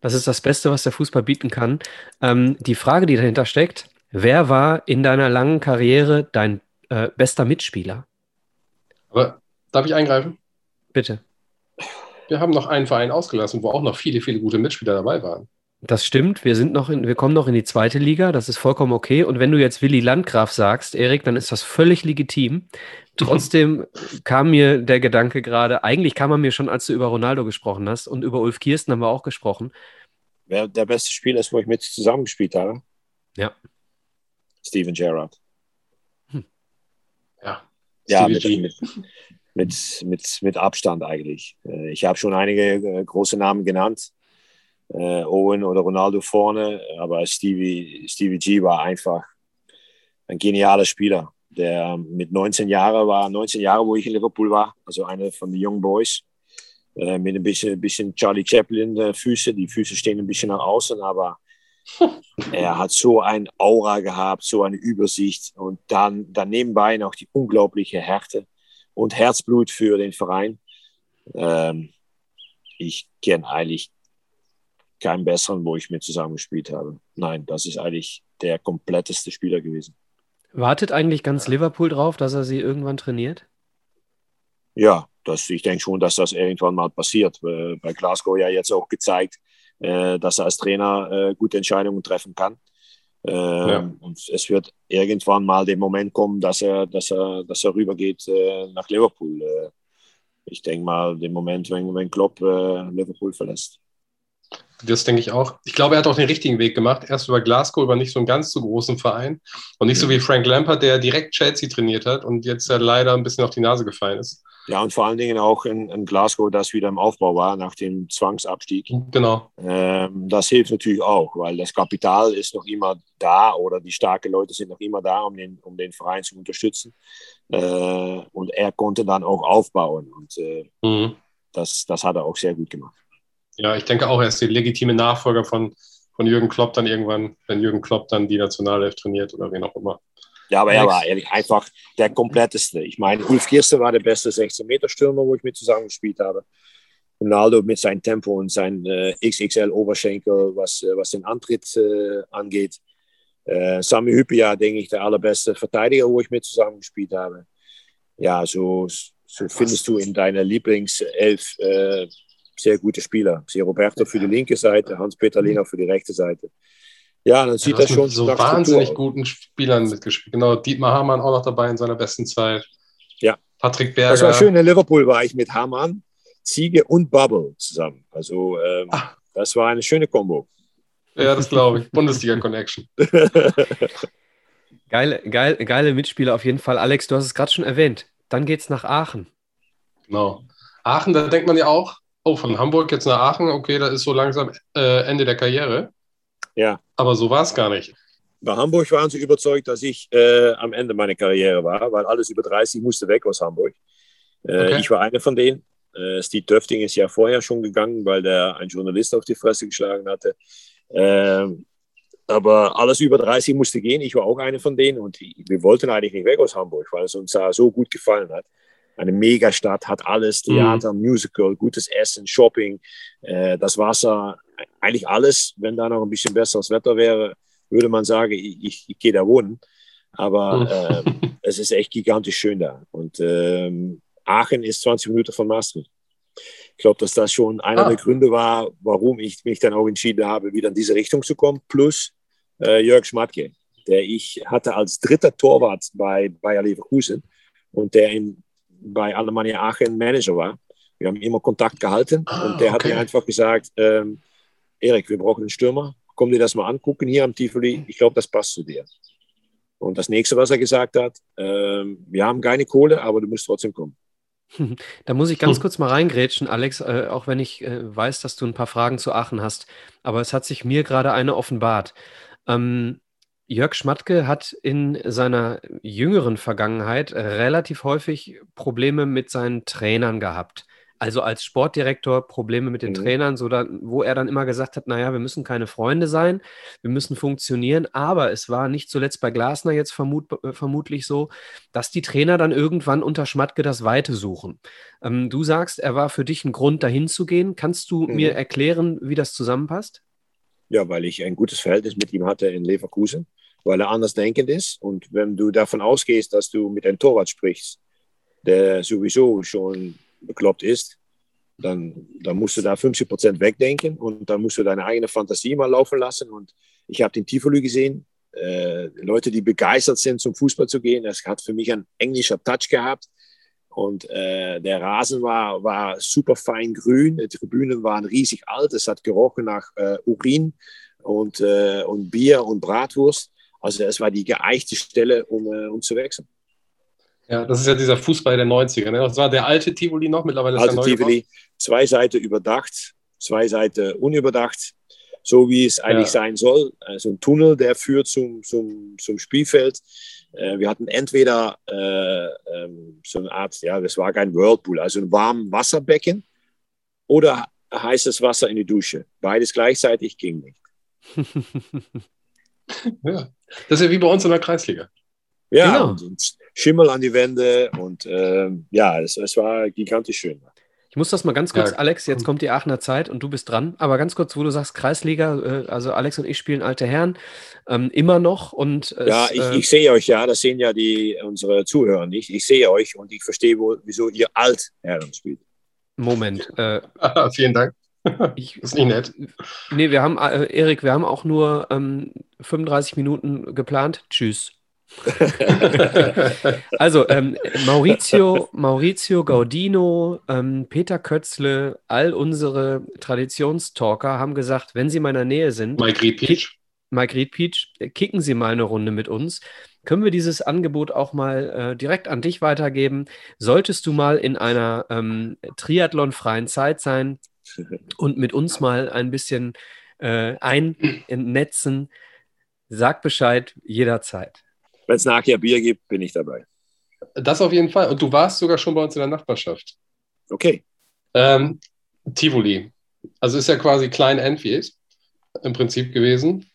Das ist das Beste, was der Fußball bieten kann. Ähm, die Frage, die dahinter steckt, wer war in deiner langen Karriere dein äh, bester Mitspieler?
Aber darf ich eingreifen?
Bitte.
Wir haben noch einen Verein ausgelassen, wo auch noch viele, viele gute Mitspieler dabei waren.
Das stimmt. Wir sind noch in, wir kommen noch in die zweite Liga. Das ist vollkommen okay. Und wenn du jetzt Willi Landgraf sagst, Erik, dann ist das völlig legitim. (laughs) Trotzdem kam mir der Gedanke gerade, eigentlich kam er mir schon, als du über Ronaldo gesprochen hast und über Ulf Kirsten haben wir auch gesprochen.
Wer der beste Spieler ist, wo ich mit zusammengespielt habe?
Ja.
Steven Gerrard.
Hm. Ja.
Ja, mit, mit, mit, mit, mit Abstand eigentlich. Äh, ich habe schon einige äh, große Namen genannt äh, Owen oder Ronaldo vorne, aber Stevie, Stevie G war einfach ein genialer Spieler, der mit 19 Jahren war, 19 Jahre, wo ich in Liverpool war, also einer von den Young Boys, äh, mit ein bisschen, bisschen Charlie Chaplin äh, Füße, die Füße stehen ein bisschen nach außen, aber (laughs) er hat so ein Aura gehabt, so eine Übersicht und dann, dann nebenbei noch die unglaubliche Härte und Herzblut für den Verein. Ähm, ich kenne eigentlich keinen besseren, wo ich mit zusammengespielt habe. Nein, das ist eigentlich der kompletteste Spieler gewesen.
Wartet eigentlich ganz Liverpool drauf, dass er sie irgendwann trainiert?
Ja, das, ich denke schon, dass das irgendwann mal passiert. Äh, bei Glasgow ja jetzt auch gezeigt, äh, dass er als Trainer äh, gute Entscheidungen treffen kann. Ja. Und es wird irgendwann mal der Moment kommen, dass er, dass er, dass er rübergeht nach Liverpool. Ich denke mal, den Moment, wenn, wenn Klopp Liverpool verlässt.
Das denke ich auch. Ich glaube, er hat auch den richtigen Weg gemacht. Erst über Glasgow, über nicht so einen ganz so großen Verein. Und nicht so wie Frank Lampard, der direkt Chelsea trainiert hat und jetzt ja leider ein bisschen auf die Nase gefallen ist.
Ja, und vor allen Dingen auch in, in Glasgow, das wieder im Aufbau war nach dem Zwangsabstieg.
Genau.
Ähm, das hilft natürlich auch, weil das Kapital ist noch immer da oder die starken Leute sind noch immer da, um den, um den Verein zu unterstützen. Äh, und er konnte dann auch aufbauen. Und äh, mhm. das, das hat er auch sehr gut gemacht.
Ja, ich denke auch, er ist der legitime Nachfolger von, von Jürgen Klopp dann irgendwann, wenn Jürgen Klopp dann die Nationalelf trainiert oder wen auch immer.
Ja, aber er war ehrlich einfach der kompletteste. Ich meine, Ulf Kirsten war der beste 16-Meter-Stürmer, wo ich mit zusammengespielt habe. Ronaldo mit seinem Tempo und seinem äh, XXL-Oberschenkel, was, äh, was den Antritt äh, angeht. Äh, Sami Hüppia, denke ich, der allerbeste Verteidiger, wo ich mit zusammengespielt habe. Ja, so, so findest du in deiner Lieblingself äh, sehr gute Spieler. Sie Roberto für die linke Seite, Hans-Peter Lehner für die rechte Seite. Ja, dann sieht ja, das schon
so wahnsinnig guten Spielern mitgespielt. Genau, Dietmar Hamann auch noch dabei in seiner besten Zeit.
Ja.
Patrick Berger.
Das war schön. In Liverpool war ich mit Hamann, Ziege und Bubble zusammen. Also, ähm, ah. das war eine schöne Kombo.
Ja, das glaube ich. Bundesliga-Connection. (laughs)
geile, geil, geile Mitspieler auf jeden Fall. Alex, du hast es gerade schon erwähnt. Dann geht es nach Aachen.
Genau. Aachen, da denkt man ja auch, oh, von Hamburg jetzt nach Aachen, okay, da ist so langsam äh, Ende der Karriere.
Ja.
Aber so war es gar nicht.
Bei Hamburg waren sie überzeugt, dass ich äh, am Ende meiner Karriere war, weil alles über 30 musste weg aus Hamburg. Äh, okay. Ich war einer von denen. Äh, Steve Döfting ist ja vorher schon gegangen, weil der ein Journalist auf die Fresse geschlagen hatte. Ähm, aber alles über 30 musste gehen. Ich war auch einer von denen und wir wollten eigentlich nicht weg aus Hamburg, weil es uns da so gut gefallen hat. Eine Megastadt hat alles, Theater, mhm. Musical, gutes Essen, Shopping, äh, das Wasser, eigentlich alles. Wenn da noch ein bisschen besseres Wetter wäre, würde man sagen, ich, ich, ich gehe da wohnen. Aber mhm. äh, (laughs) es ist echt gigantisch schön da. Und ähm, Aachen ist 20 Minuten von Maastricht. Ich glaube, dass das schon einer ah. der Gründe war, warum ich mich dann auch entschieden habe, wieder in diese Richtung zu kommen. Plus äh, Jörg Schmatke, der ich hatte als dritter Torwart bei Bayer Leverkusen und der in, bei Alemannia Aachen Manager war. Wir haben immer Kontakt gehalten ah, und der okay. hat mir einfach gesagt, ähm, Erik, wir brauchen einen Stürmer, komm dir das mal angucken hier am Tivoli, ich glaube, das passt zu dir. Und das nächste, was er gesagt hat, ähm, wir haben keine Kohle, aber du musst trotzdem kommen. (laughs)
Da muss ich ganz kurz mal reingrätschen, Alex, äh, auch wenn ich äh, weiß, dass du ein paar Fragen zu Aachen hast. Aber es hat sich mir gerade eine offenbart. Ähm, Jörg Schmatke hat in seiner jüngeren Vergangenheit relativ häufig Probleme mit seinen Trainern gehabt. Also als Sportdirektor Probleme mit den mhm. Trainern, so da, wo er dann immer gesagt hat, naja, wir müssen keine Freunde sein, wir müssen funktionieren. Aber es war nicht zuletzt bei Glasner jetzt vermut, äh, vermutlich so, dass die Trainer dann irgendwann unter Schmatke das Weite suchen. Ähm, du sagst, er war für dich ein Grund, dahin zu gehen. Kannst du mhm. mir erklären, wie das zusammenpasst?
Ja, weil ich ein gutes Verhältnis mit ihm hatte in Leverkusen, weil er anders denkend ist. Und wenn du davon ausgehst, dass du mit einem Torwart sprichst, der sowieso schon bekloppt ist, dann, dann musst du da 50 Prozent wegdenken und dann musst du deine eigene Fantasie mal laufen lassen. Und ich habe den Tivoli gesehen, äh, Leute, die begeistert sind, zum Fußball zu gehen. Das hat für mich ein englischer Touch gehabt. Und äh, der Rasen war, war super fein grün, die Tribünen waren riesig alt, es hat gerochen nach äh, Urin und, äh, und Bier und Bratwurst. Also es war die geeichte Stelle, um, äh, um zu wechseln.
Ja, das ist ja dieser Fußball der 90er. Ne? Das war der alte Tivoli noch, mittlerweile ist
alte der neue Tivoli, zwei Seiten überdacht, zwei Seiten unüberdacht, so wie es eigentlich ja. sein soll. Also ein Tunnel, der führt zum, zum, zum Spielfeld. Äh, wir hatten entweder äh, ähm, so eine Art, ja, das war kein Whirlpool, also ein warmes Wasserbecken oder heißes Wasser in die Dusche. Beides gleichzeitig ging nicht. (laughs) (laughs)
ja, das ist ja wie bei uns in der Kreisliga.
Ja, genau. und, und, Schimmel an die Wände und äh, ja, es, es war gigantisch schön.
Ich muss das mal ganz kurz, ja. Alex, jetzt kommt die Aachener Zeit und du bist dran, aber ganz kurz, wo du sagst Kreisliga, äh, also Alex und ich spielen alte Herren, ähm, immer noch und
es, Ja, ich, äh, ich, sehe euch ja, das sehen ja die, unsere Zuhörer nicht, ich sehe euch und ich verstehe, wo, wieso ihr Altherren spielt.
Moment. Äh, (laughs)
Vielen Dank. Ich, ist nicht nett.
Nee, wir haben, äh, Erik, wir haben auch nur ähm, 35 Minuten geplant. Tschüss. (laughs) also ähm, Maurizio, Maurizio Gaudino, ähm, Peter Kötzle, all unsere Traditionstalker haben gesagt, wenn sie in meiner Nähe sind,
Mike Riedpeach,
Mike Riedpeach, kicken Sie mal eine Runde mit uns. Können wir dieses Angebot auch mal äh, direkt an dich weitergeben? Solltest du mal in einer ähm, Triathlon-freien Zeit sein und mit uns mal ein bisschen äh, einnetzen, sag Bescheid jederzeit.
Wenn es nachher Bier gibt, bin ich dabei.
Das auf jeden Fall. Und du warst sogar schon bei uns in der Nachbarschaft.
Okay.
Ähm, Tivoli. Also ist ja quasi Klein Enfield im Prinzip gewesen.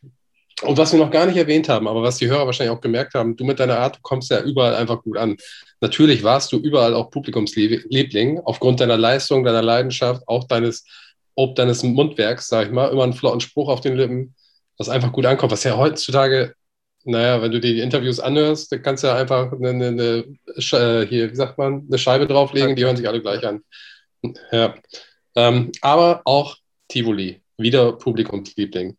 Und was wir noch gar nicht erwähnt haben, aber was die Hörer wahrscheinlich auch gemerkt haben, du mit deiner Art, kommst ja überall einfach gut an. Natürlich warst du überall auch Publikumsliebling, aufgrund deiner Leistung, deiner Leidenschaft, auch deines, ob deines Mundwerks, sag ich mal, immer einen flotten Spruch auf den Lippen, was einfach gut ankommt, was ja heutzutage, naja, wenn du dir die Interviews anhörst, dann kannst du ja einfach eine, eine, eine äh, hier, wie sagt man, eine Scheibe drauflegen, die hören sich alle gleich an. Ja. Ähm, aber auch Tivoli, wieder Publikumsliebling.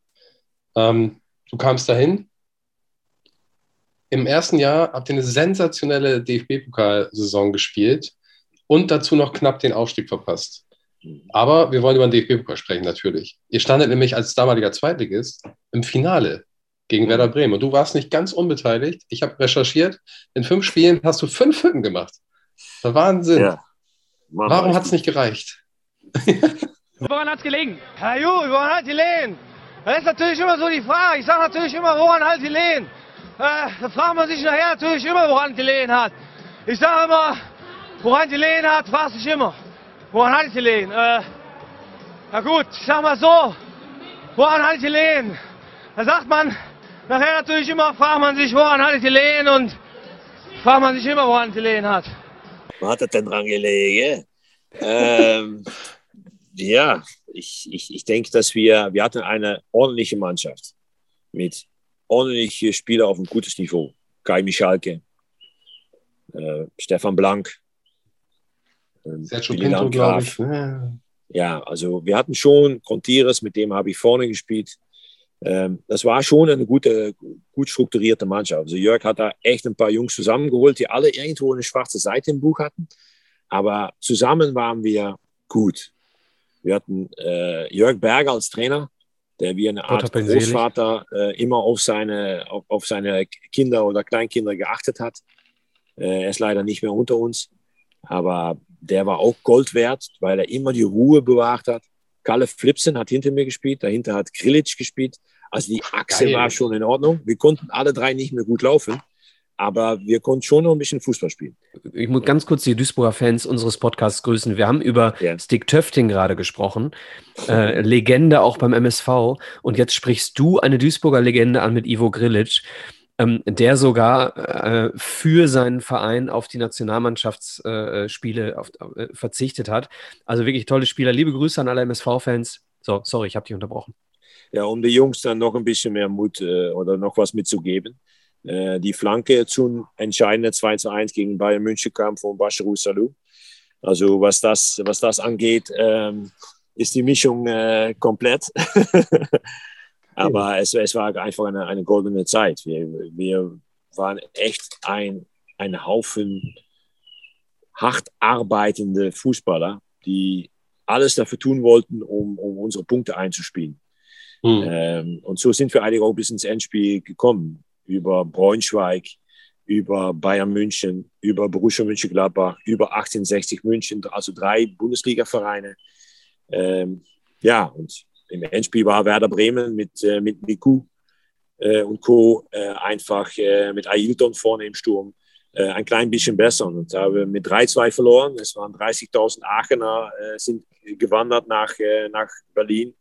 Ähm, Du kamst dahin. Im ersten Jahr habt ihr eine sensationelle DFB-Pokalsaison gespielt und dazu noch knapp den Aufstieg verpasst. Aber wir wollen über den DFB-Pokal sprechen, natürlich. Ihr standet nämlich als damaliger Zweitligist im Finale gegen Werder Bremen. Und du warst nicht ganz unbeteiligt. Ich habe recherchiert. In fünf Spielen hast du fünf Hütten gemacht. Wahnsinn. Ja. Warum hat es nicht gereicht?
woran hat es gelegen? Herr Ju, woran hat es gelegen? Das ist natürlich immer so die Frage. Ich sage natürlich immer, woran hat die Lehen? Äh, da fragt man sich nachher natürlich immer, woran die Lehen hat. Ich sage immer, woran die Lehen hat, fragt sich immer. Woran hat die Lehen? Äh, na gut, ich sag mal so, woran hat die Lehen? Da sagt man nachher natürlich immer, fragt man sich, woran hat die Lehen? Und fragt man sich immer, woran die Lehen hat.
Wo hat er denn dran gelegen? ähm, (laughs) ja, ich, ich, ich denke, dass wir, wir hatten eine ordentliche Mannschaft mit ordentlichen Spielern auf einem guten Niveau. Kai Michalke, äh, Stefan Blank,
äh, Sergio Pinto, glaube ich.
Ja. also wir hatten schon Contires, mit dem habe ich vorne gespielt. Ähm, das war schon eine gute, gut strukturierte Mannschaft. Also Jörg hat da echt ein paar Jungs zusammengeholt, die alle irgendwo eine schwarze Seite im Buch hatten. Aber zusammen waren wir gut. Wir hatten äh, Jörg Berger als Trainer, der wie eine Art Großvater äh, immer auf seine, auf, auf, seine Kinder oder Kleinkinder geachtet hat. Äh, er ist leider nicht mehr unter uns, aber der war auch Gold wert, weil er immer die Ruhe bewahrt hat. Kalle Flipsen hat hinter mir gespielt, dahinter hat Grilic gespielt. Also die Achse Geil. war schon in Ordnung. Wir konnten alle drei nicht mehr gut laufen. Aber wir konnten schon noch ein bisschen Fußball spielen.
Ich muss ganz kurz die Duisburger Fans unseres Podcasts grüßen. Wir haben über ja. Stick Töfting gerade gesprochen. Äh, Legende auch beim MSV. Und jetzt sprichst du eine Duisburger Legende an mit Ivo Grilic, ähm, der sogar äh, für seinen Verein auf die Nationalmannschaftsspiele äh, äh, verzichtet hat. Also wirklich tolle Spieler. Liebe Grüße an alle MSV-Fans. So, sorry, ich habe dich unterbrochen.
Ja, um die Jungs dann noch ein bisschen mehr Mut äh, oder noch was mitzugeben. Äh, die Flanke zum entscheidenden 2 zu 1 gegen Bayern München kam von Basharou Salou. Also was das, was das angeht, ähm, ist die Mischung äh, komplett. (laughs) Aber es, es war einfach eine, eine goldene Zeit. Wir, wir waren echt ein, ein Haufen hart arbeitende Fußballer, die alles dafür tun wollten, um, um unsere Punkte einzuspielen. Mhm. Ähm, und so sind wir eigentlich auch bis ins Endspiel gekommen über Braunschweig, über Bayern München, über Borussia Mönchengladbach, über 1860 München, also drei Bundesliga-Vereine. Ähm, ja, und im Endspiel war Werder Bremen mit, äh, mit Miku äh, und Co. Äh, einfach äh, mit Ailton vorne im Sturm äh, ein klein bisschen besser. Und wir mit 3-2 verloren. Es waren 30.000 Aachener äh, sind gewandert nach, nach Berlin.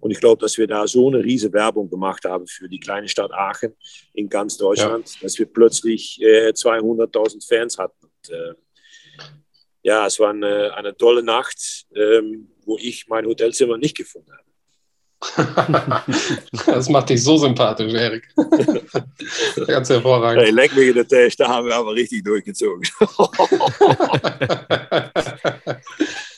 Und ich glaube, dass wir da so eine riesige Werbung gemacht haben für die kleine Stadt Aachen in ganz Deutschland, ja. dass wir plötzlich äh, 200.000 Fans hatten. Und, äh, ja, es war eine, eine tolle Nacht, ähm, wo ich mein Hotelzimmer nicht gefunden habe. (laughs)
das macht dich so sympathisch, Erik. (laughs) Ganz hervorragend.
Hey, leck mich in der Tisch, da haben wir aber richtig durchgezogen. (laughs)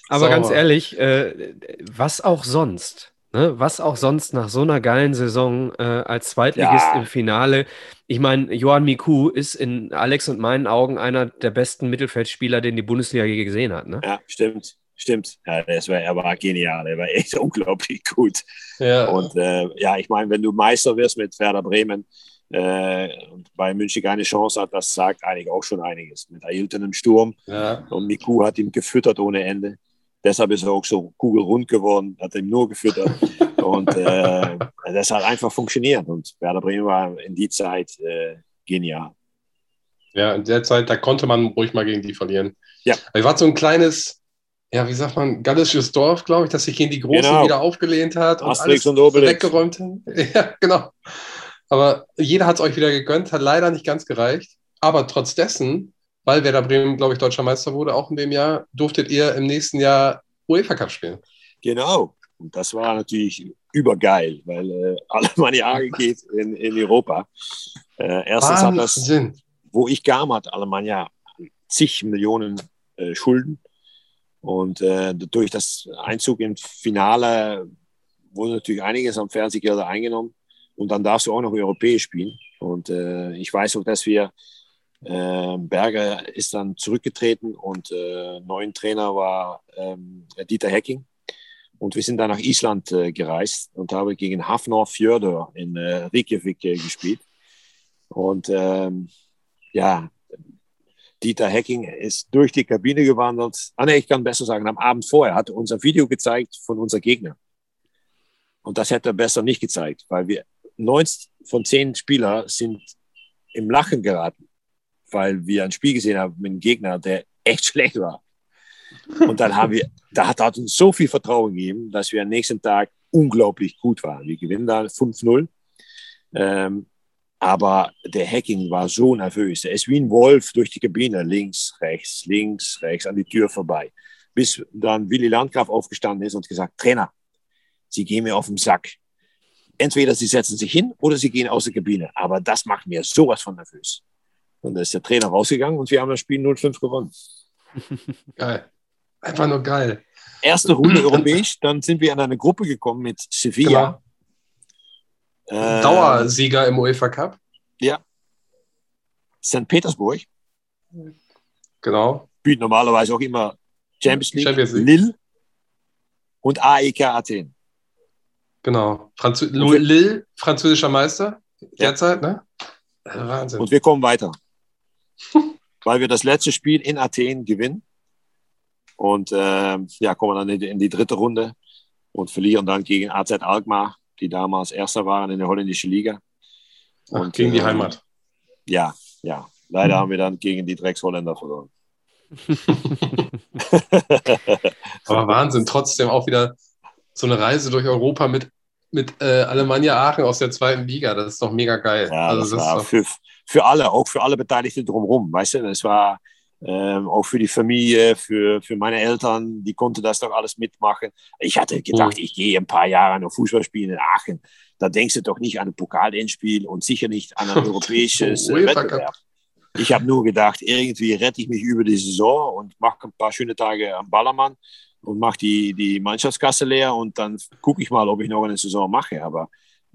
aber ganz ehrlich, äh, was auch sonst? Ne, was auch sonst nach so einer geilen Saison äh, als Zweitligist ja. im Finale. ich meine, Johann Miku ist in Alex und meinen Augen einer der besten Mittelfeldspieler, den die Bundesliga je gesehen hat. Ne?
Ja, stimmt. Stimmt. Ja, das war, er war genial. Er war echt (laughs) unglaublich gut.
Ja.
Und äh, ja, ich meine, wenn du Meister wirst mit Werder Bremen äh, und bei München keine Chance hat, das sagt eigentlich auch schon einiges. Mit Ailton im Sturm
ja.
und Miku hat ihn gefüttert ohne Ende. Deshalb ist er auch so kugelrund geworden, hat ihm nur gefüttert. und äh, das hat einfach funktioniert. Und Werder Bremen war in die Zeit äh, genial.
Ja, in der Zeit, da konnte man ruhig mal gegen die verlieren.
Ja.
Ich war so ein kleines, ja, wie sagt man, gallisches Dorf, glaube ich, das sich gegen die Großen genau. wieder aufgelehnt hat
und Asterix alles und
weggeräumt hat. (laughs) Ja, genau. Aber jeder hat es euch wieder gegönnt, hat leider nicht ganz gereicht. Aber trotz dessen weil Werder Bremen, glaube ich, deutscher Meister wurde, auch in dem Jahr, durftet ihr im nächsten Jahr UEFA Cup spielen.
Genau. Und das war natürlich übergeil, weil äh, alle meine Jahre (laughs) geht in, in Europa. Äh, erstens hat das, wo ich kam, hat Alemannia zig Millionen äh, Schulden. Und äh, durch das Einzug im Finale wurde natürlich einiges am Fernsehgelder eingenommen. Und dann darfst du auch noch europäisch spielen. Und äh, ich weiß auch, dass wir äh, Berger ist dann zurückgetreten und äh, neuen Trainer war ähm, Dieter Hecking. Und wir sind dann nach Island äh, gereist und habe gegen Hafnor Fjörður in äh, Reykjavik äh, gespielt. Und ähm, ja, Dieter Hecking ist durch die Kabine gewandert. Ah, nee, ich kann besser sagen, am Abend vorher hat er uns ein Video gezeigt von unserem Gegner. Und das hätte er besser nicht gezeigt, weil wir neun von zehn Spieler sind im Lachen geraten weil wir ein Spiel gesehen haben mit einem Gegner, der echt (laughs) schlecht war. Und dann haben wir, da hat, hat uns so viel Vertrauen gegeben, dass wir am nächsten Tag unglaublich gut waren. Wir gewinnen da 5-0. Ähm, aber der Hacking war so nervös. Er ist wie ein Wolf durch die Kabine, links, rechts, links, rechts, an die Tür vorbei. Bis dann Willy Landgraf aufgestanden ist und gesagt, Trainer, Sie gehen mir auf den Sack. Entweder Sie setzen sich hin oder Sie gehen aus der Kabine. Aber das macht mir sowas von nervös. Und da ist der Trainer rausgegangen und wir haben das Spiel 0-5 gewonnen. (laughs)
Geil. Einfach nur geil.
Erste Runde europäisch, dann sind wir in eine Gruppe gekommen mit Sevilla.
Genau. Äh, Dauersieger im UEFA Cup.
Ja. St. Petersburg.
Genau.
Spielt normalerweise auch immer Champions League,
Champions League.
Lille und AEK Athen.
Genau. Franzö Lille, französischer Meister derzeit, ja. ne?
Wahnsinn. Und wir kommen weiter weil wir das letzte Spiel in Athen gewinnen. Und äh, ja, kommen dann in die, in die, dritte Runde und verlieren dann gegen AZ Alkmaar, die damals Erster waren in der holländischen Liga.
Und, Ach, gegen die äh, Heimat.
Ja, ja. Leider mhm. haben wir dann gegen die Drecksholländer verloren. (laughs)
Aber Wahnsinn, trotzdem auch wieder so eine Reise durch Europa mit, mit äh, Alemannia Aachen aus der zweiten Liga. Das ist doch mega geil.
Ja, also, das, das war für, für alle, auch für alle Beteiligten drumherum. Weißt du, das war ähm, auch für die Familie, für, für meine Eltern, die konnten das doch alles mitmachen. Ich hatte gedacht, mhm. ich gehe ein paar Jahre noch Fußball spielen in Aachen. Da denkst du doch nicht an ein Pokalendspiel und sicher nicht an ein (laughs) europäisches äh, Wettbewerb. Ich habe nur gedacht, irgendwie rette ich mich über die Saison und mache ein paar schöne Tage am Ballermann und mache die, die Mannschaftskasse leer und dann gucke ich mal, ob ich noch eine Saison mache. Aber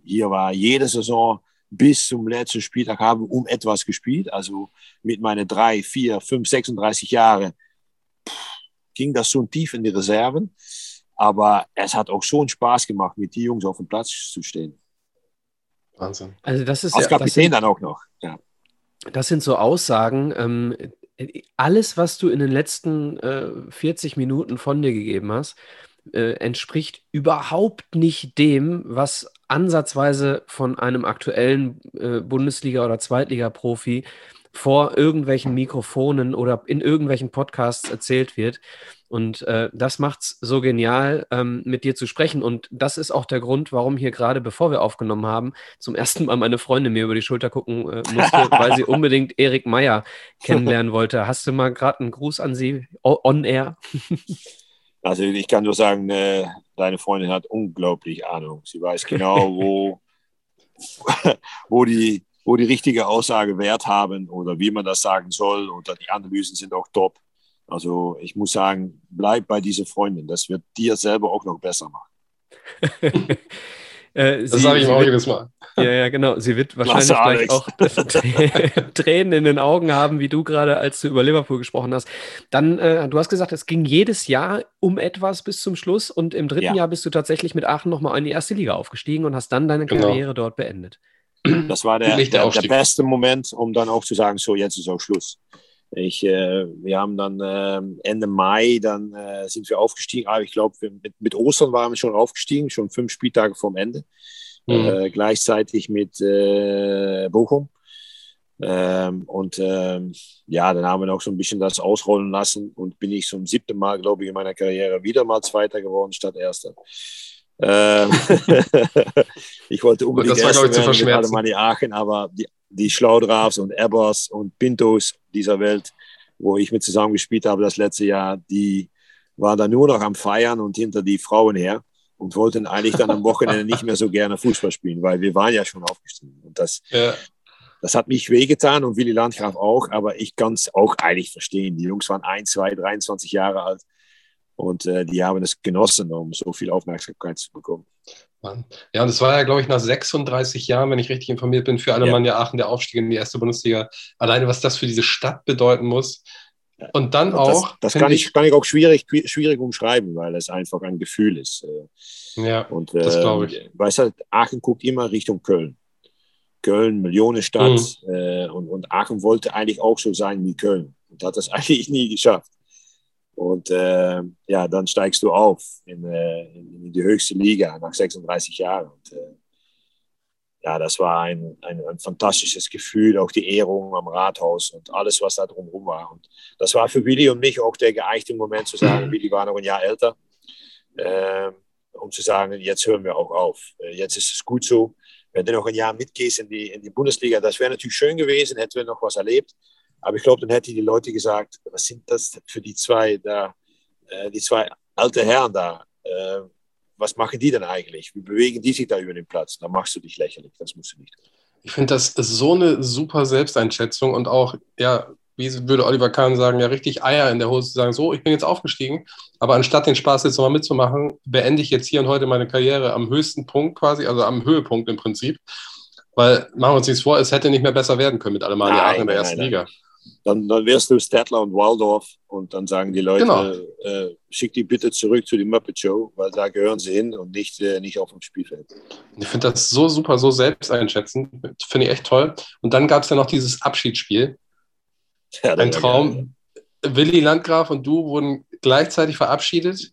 hier war jede Saison bis zum letzten Spieltag habe um etwas gespielt. Also mit meinen drei, vier, fünf, 36 Jahren ging das schon tief in die Reserven. Aber es hat auch schon Spaß gemacht, mit den Jungs auf dem Platz zu stehen.
Wahnsinn.
Also das ist
Als ja, Kapitän sind, dann auch noch. Ja.
Das sind so Aussagen. Ähm, alles, was du in den letzten äh, 40 Minuten von dir gegeben hast, äh, entspricht überhaupt nicht dem, was ansatzweise von einem aktuellen äh, Bundesliga- oder Zweitliga-Profi vor irgendwelchen Mikrofonen oder in irgendwelchen Podcasts erzählt wird. Und äh, das macht es so genial, ähm, mit dir zu sprechen. Und das ist auch der Grund, warum hier gerade, bevor wir aufgenommen haben, zum ersten Mal meine Freundin mir über die Schulter gucken äh, musste, (laughs) weil sie unbedingt Erik Meyer kennenlernen wollte. Hast du mal gerade einen Gruß an sie on air? (laughs)
Also ich kann nur sagen, äh, deine Freundin hat unglaublich Ahnung. Sie weiß genau, (laughs) wo, (laughs) wo, die, wo die richtige Aussage Wert haben oder wie man das sagen soll. Und die Analysen sind auch top. Also ich muss sagen, bleib bei dieser Freundin. Das wird dir selber auch noch besser machen. (laughs)
Äh, das sage ich auch jedes Mal. Ja, ja, genau. Sie wird wahrscheinlich gleich auch (laughs) Tränen in den Augen haben, wie du gerade, als du über Liverpool gesprochen hast. Dann, äh, du hast gesagt, es ging jedes Jahr um etwas bis zum Schluss und im dritten ja. Jahr bist du tatsächlich mit Aachen nochmal in die erste Liga aufgestiegen und hast dann deine genau. Karriere dort beendet.
Das war der, der, der, beste Moment, um dann auch zu sagen, so jetzt ist auch Schluss. Ich, äh, wir haben dann äh, Ende Mai, dann äh, sind wir aufgestiegen. Aber ich glaube, mit, mit, Ostern waren wir schon aufgestiegen, schon fünf Spieltage vorm Ende. Mhm. Äh, gleichzeitig mit äh, Bochum. Ähm, und ähm, ja, dann haben wir noch so ein bisschen das ausrollen lassen und bin ich zum siebten Mal, glaube ich, in meiner Karriere wieder mal Zweiter geworden statt Erster. Ähm, (laughs) (laughs) ich wollte unbedingt das war, Erster werden mit Alemanni Aachen, aber die, die Schlaudrafs und Ebbers und Pintos dieser Welt, wo ich mit zusammen gespielt habe das letzte Jahr, die waren da nur noch am Feiern und hinter die Frauen her und wollten eigentlich dann am Wochenende nicht mehr so gerne Fußball spielen, weil wir waren ja schon aufgestiegen. Und das, ja. das hat mich wehgetan und Willy Landgraf auch, aber ich kann es auch eigentlich verstehen. Die Jungs waren 1, 2, 23 Jahre alt und äh, die haben es genossen, um so viel Aufmerksamkeit zu bekommen.
Ja, und es war ja, glaube ich, nach 36 Jahren, wenn ich richtig informiert bin, für Alemannia ja. Aachen der Aufstieg in die erste Bundesliga. Alleine, was das für diese Stadt bedeuten muss. Und dann und auch.
Das, kann, ich, kann ich auch schwierig, schwierig umschreiben, weil es einfach ein Gefühl ist.
Äh. Ja, und, äh, das glaube ich.
Weißt du, Aachen guckt immer Richtung Köln. Köln, Millionenstadt. Mhm. Äh, und, und Aachen wollte eigentlich auch so sein wie Köln. Und hat das (laughs) eigentlich nie geschafft. Und äh, ja, dann steigst du auf in, äh, in, die höchste Liga nach 36 Jahren. Und, äh, ja, das war ein, ein, ein, fantastisches Gefühl, auch die Ehrung am Rathaus und alles, was da drumherum war. Und das war für Willi und mich auch der geeichte Moment zu sagen, Willi war noch ein Jahr älter, ähm, um zu sagen, jetzt hören wir auch auf. Äh, jetzt ist es gut so. Wenn du noch ein Jahr mitgehst in die, in die Bundesliga, das wäre natürlich schön gewesen, hätten wir noch was erlebt. Aber ich glaube, dann hätten die Leute gesagt, was sind das für die zwei da, äh, die zwei alte Herren da? Äh, was machen die denn eigentlich? Wie bewegen die sich da über den Platz? Da machst du dich lächerlich, das musst du nicht.
Ich finde, das ist so eine super Selbsteinschätzung und auch, ja, wie würde Oliver Kahn sagen, ja, richtig Eier in der Hose zu sagen, so, ich bin jetzt aufgestiegen, aber anstatt den Spaß jetzt nochmal mitzumachen, beende ich jetzt hier und heute meine Karriere am höchsten Punkt quasi, also am Höhepunkt im Prinzip. Weil, machen wir uns nichts vor, es hätte nicht mehr besser werden können mit Alemannia Aachen in der ersten nein, nein. Liga
dann, dann wärst du Stadler und Waldorf und dann sagen die Leute, genau. äh, schick die bitte zurück zu die Muppet Show, weil da gehören sie hin und nicht, äh, nicht auf dem Spielfeld.
Ich finde das so super, so selbst einschätzen. Finde ich echt toll. Und dann gab es ja noch dieses Abschiedsspiel. Ja, Ein Traum. Willi Landgraf und du wurden gleichzeitig verabschiedet.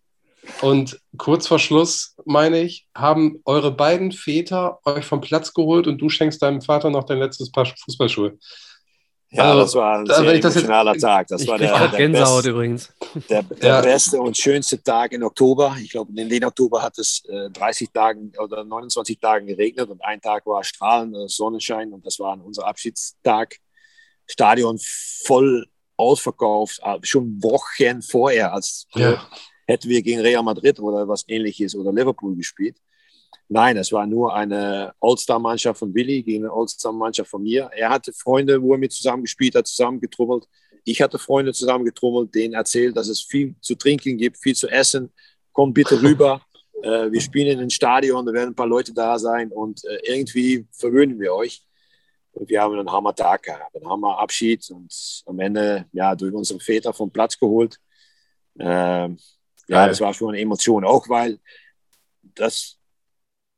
Und kurz vor Schluss, meine ich, haben eure beiden Väter euch vom Platz geholt und du schenkst deinem Vater noch dein letztes Paar Fußballschuhe.
Ja, also, das war ein sehr emotionaler jetzt, Tag. Das war der,
der, best.
Der, der ja. beste und schönste Tag in Oktober. Ich glaube, in den Oktober hat es äh, 30 Tagen oder 29 Tagen geregnet und ein Tag war strahlender Sonnenschein und das war unser Abschiedstag. Stadion voll ausverkauft, äh, schon Wochen vorher, als ja. hätten wir gegen Real Madrid oder was ähnliches oder Liverpool gespielt. Nein, es war nur eine All-Star-Mannschaft von Willi gegen eine All-Star-Mannschaft von mir. Er hatte Freunde, wo er mit zusammen gespielt hat, zusammen getrommelt. Ich hatte Freunde zusammen getrommelt, denen erzählt, dass es viel zu trinken gibt, viel zu essen. Kommt bitte rüber. äh, wir spielen in ein Stadion, da werden ein paar Leute da sein und äh, irgendwie verwöhnen wir euch. Und wir haben einen Hammer-Tag gehabt, einen Hammer-Abschied und am Ende ja, durch unsere Väter vom Platz geholt. Äh, ja, das war schon eine Emotion, auch weil das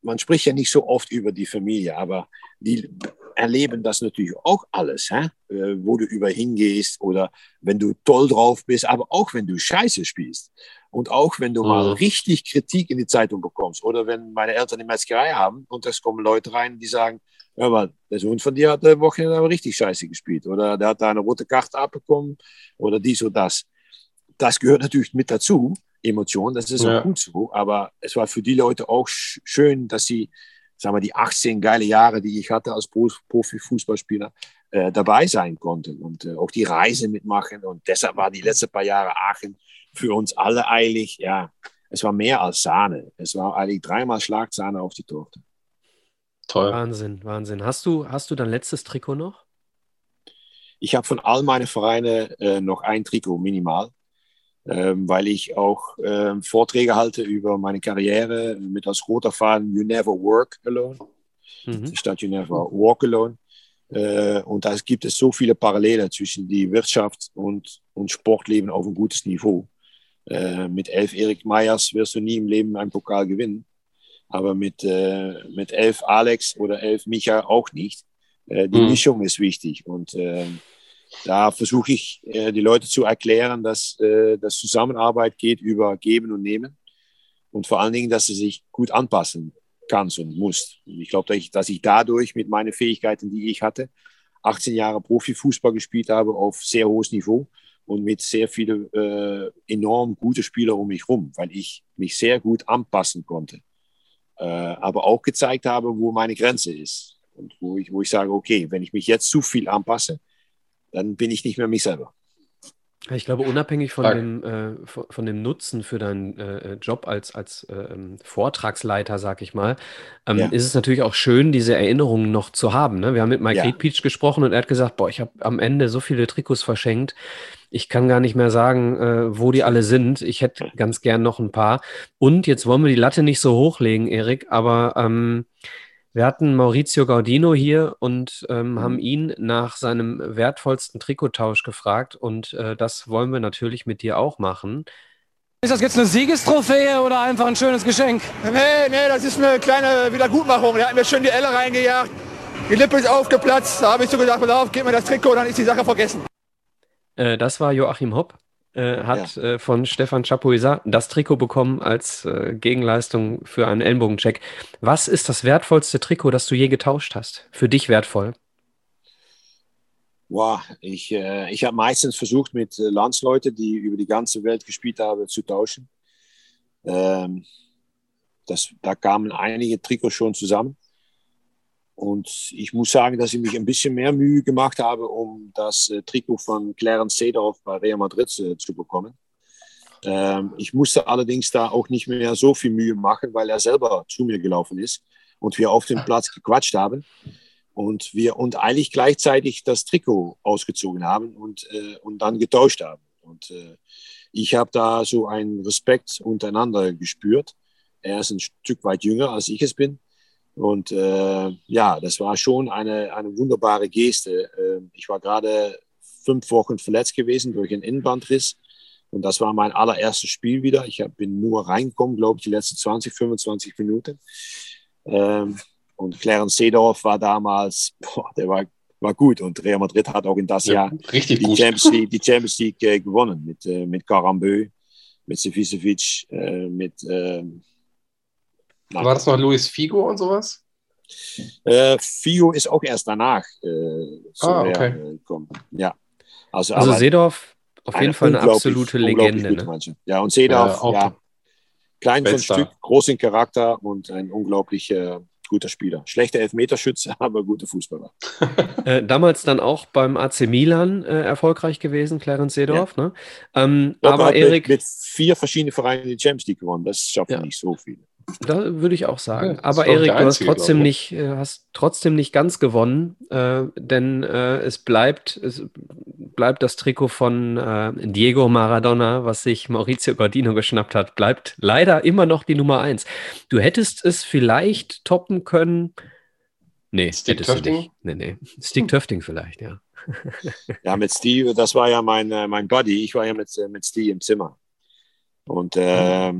man spricht ja nicht so oft über die Familie, aber die erleben das natürlich auch alles, hä? Äh, wo du über hingehst oder wenn du toll drauf bist, aber auch wenn du Scheiße spielst. Und auch wenn du mhm. mal richtig Kritik in die Zeitung bekommst oder wenn meine Eltern eine Metzgerei haben und es kommen Leute rein, die sagen, ja, aber der Sohn von dir hat der Wochenende aber richtig Scheiße gespielt oder der hat da eine rote Karte abbekommen oder dies oder das. Das gehört natürlich mit dazu. Emotion, das ist ja. auch gut so. Aber es war für die Leute auch schön, dass sie, sagen wir, die 18 geile Jahre, die ich hatte als Profi-Fußballspieler, äh, dabei sein konnten und äh, auch die Reise mitmachen. Und deshalb war die letzten paar Jahre Aachen für uns alle eigentlich, ja, es war mehr als Sahne. Es war eigentlich dreimal Schlagsahne auf die Torte.
Toll. Wahnsinn, Wahnsinn. Hast du, hast du dein letztes Trikot noch?
Ich habe von all meinen Vereinen äh, noch ein Trikot minimal. Ähm, weil ich auch ähm, Vorträge halte über meine Karriere mit als roter Faden You Never Work Alone, mhm. statt You Never Walk Alone. Äh, und da gibt es so viele Parallelen zwischen die Wirtschaft und, und Sportleben auf ein gutes Niveau. Äh, mit elf Erik Meyers wirst du nie im Leben einen Pokal gewinnen. Aber mit, äh, mit elf Alex oder elf Micha auch nicht. Äh, die mhm. Mischung ist wichtig. Und äh, da versuche ich, äh, die Leute zu erklären, dass, äh, dass Zusammenarbeit geht über Geben und Nehmen. Und vor allen Dingen, dass sie sich gut anpassen kannst und musst. Und ich glaube, dass ich, dass ich dadurch mit meinen Fähigkeiten, die ich hatte, 18 Jahre Profifußball gespielt habe auf sehr hohes Niveau und mit sehr vielen äh, enorm gute Spieler um mich herum, weil ich mich sehr gut anpassen konnte. Äh, aber auch gezeigt habe, wo meine Grenze ist. Und wo ich, wo ich sage, okay, wenn ich mich jetzt zu viel anpasse, dann bin ich nicht mehr mich selber.
Ich glaube, unabhängig von dem, äh, von, dem Nutzen für deinen äh, Job als, als äh, Vortragsleiter, sag ich mal, ähm, ja. ist es natürlich auch schön, diese Erinnerungen noch zu haben. Ne? Wir haben mit Mike ja. Riedpeach gesprochen und er hat gesagt, boah, ich habe am Ende so viele Trikots verschenkt. Ich kann gar nicht mehr sagen, äh, wo die alle sind. Ich hätte ganz gern noch ein paar. Und jetzt wollen wir die Latte nicht so hochlegen, Erik, aber ähm, wir hatten Maurizio Gaudino hier und ähm, mhm. haben ihn nach seinem wertvollsten Trikottausch gefragt und äh, das wollen wir natürlich mit dir auch machen.
Ist das jetzt eine Siegestrophäe oder einfach ein schönes Geschenk?
Nee, nee, das ist eine kleine Wiedergutmachung. Er hat mir schön die Elle reingejagt. Die Lippe ist aufgeplatzt. Da habe ich so gesagt, pass auf, gib mir das Trikot, dann ist die Sache vergessen.
Äh, das war Joachim Hopp äh, hat ja. äh, von Stefan Chapuisa das Trikot bekommen als äh, Gegenleistung für einen Ellenbogencheck. Was ist das wertvollste Trikot, das du je getauscht hast? Für dich wertvoll?
Wow, ich, äh, ich habe meistens versucht, mit äh, Landsleuten, die über die ganze Welt gespielt haben, zu tauschen. Ähm, das, da kamen einige Trikots schon zusammen. Und ich muss sagen, dass ich mich ein bisschen mehr Mühe gemacht habe, um das äh, Trikot von Clarence Seedorf bei Real Madrid äh, zu bekommen. Ähm, ich musste allerdings da auch nicht mehr so viel Mühe machen, weil er selber zu mir gelaufen ist und wir auf dem Platz gequatscht haben und wir und eigentlich gleichzeitig das Trikot ausgezogen haben und, äh, und dann getauscht haben. Und äh, ich habe da so einen Respekt untereinander gespürt. Er ist ein Stück weit jünger, als ich es bin. Und äh, ja, das war schon eine, eine wunderbare Geste. Äh, ich war gerade fünf Wochen verletzt gewesen durch einen Innenbandriss. Und das war mein allererstes Spiel wieder. Ich bin nur reingekommen, glaube ich, die letzten 20, 25 Minuten. Ähm, und Clarence Seedorf war damals, boah, der war, war gut. Und Real Madrid hat auch in das ja, Jahr
richtig
die, Champions League, die Champions League äh, gewonnen mit, äh, mit Karambeu, mit Sevicevic, äh, mit ähm,
Nein. War das noch Luis Figo und sowas?
Äh, Figo ist auch erst danach äh,
ah, okay. gekommen.
Ja.
Also, also Seedorf auf jeden Fall eine absolute Legende. Ne?
Ja, und Seedorf, ja, ja klein von Stück, groß in Charakter und ein unglaublicher guter Spieler. Schlechter Elfmeterschütze, (laughs) aber guter Fußballer.
äh, damals dann auch beim AC Milan äh, erfolgreich gewesen, Clarence Seedorf. Ja. Ne? Ähm, aber Erik.
Mit, mit, vier verschiedenen Vereinen die Champions League gewonnen. Das schaffen ja. nicht so viele.
Da würde ich auch sagen. Ja, Aber Erik, du hast trotzdem nicht, äh, hast trotzdem nicht ganz gewonnen, äh, denn äh, es bleibt, es bleibt das Trikot von äh, Diego Maradona, was sich Maurizio Gordino geschnappt hat, bleibt leider immer noch die Nummer eins. Du hättest es vielleicht toppen können. Nee, Stick Töfting? Nee, nee. Stick hm. Töfting vielleicht, ja. (laughs)
ja, mit Steve, das war ja mein, äh, mein Buddy. Ich war ja mit, äh, mit Steve im Zimmer. Und äh,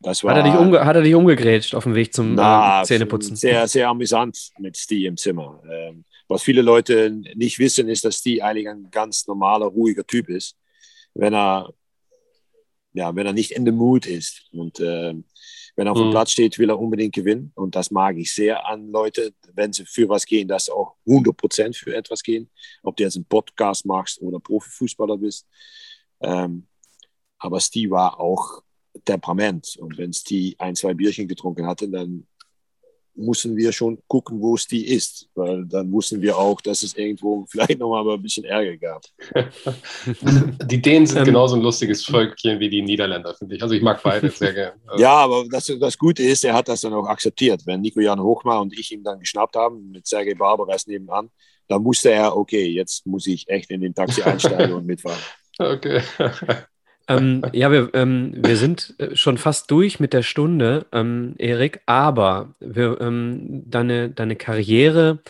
das war,
hat, er dich umge hat er dich umgegrätscht auf dem Weg zum
na, äh, Zähneputzen? Sehr, sehr amüsant mit Steve im Zimmer. Ähm, was viele Leute nicht wissen, ist, dass Steve eigentlich ein ganz normaler, ruhiger Typ ist. Wenn er, ja, wenn er nicht in the mood ist. Und äh, wenn er auf dem mhm. Platz steht, will er unbedingt gewinnen. Und das mag ich sehr an Leute, wenn sie für was gehen, dass sie auch 100% für etwas gehen. Ob du jetzt einen Podcast machst oder Profifußballer bist. Ähm, aber Steve war auch Temperament. Und wenn es die ein, zwei Bierchen getrunken hatte, dann mussten wir schon gucken, wo es die ist. Weil dann wussten wir auch, dass es irgendwo (laughs) vielleicht nochmal ein bisschen Ärger gab. (laughs)
die Dänen sind ähm, genauso ein lustiges Völkchen wie die Niederländer, finde ich. Also ich mag beide sehr gerne. (laughs)
Ja, aber das, das Gute ist, er hat das dann auch akzeptiert. Wenn Nico Jan Hochmar und ich ihn dann geschnappt haben, mit Sergei Barbaras nebenan, dann musste er, okay, jetzt muss ich echt in den Taxi einsteigen und mitfahren.
Okay.
Ähm, ja, wir, ähm, wir sind äh, schon fast durch mit der Stunde, ähm, Erik, aber wir, ähm, deine, deine Karriere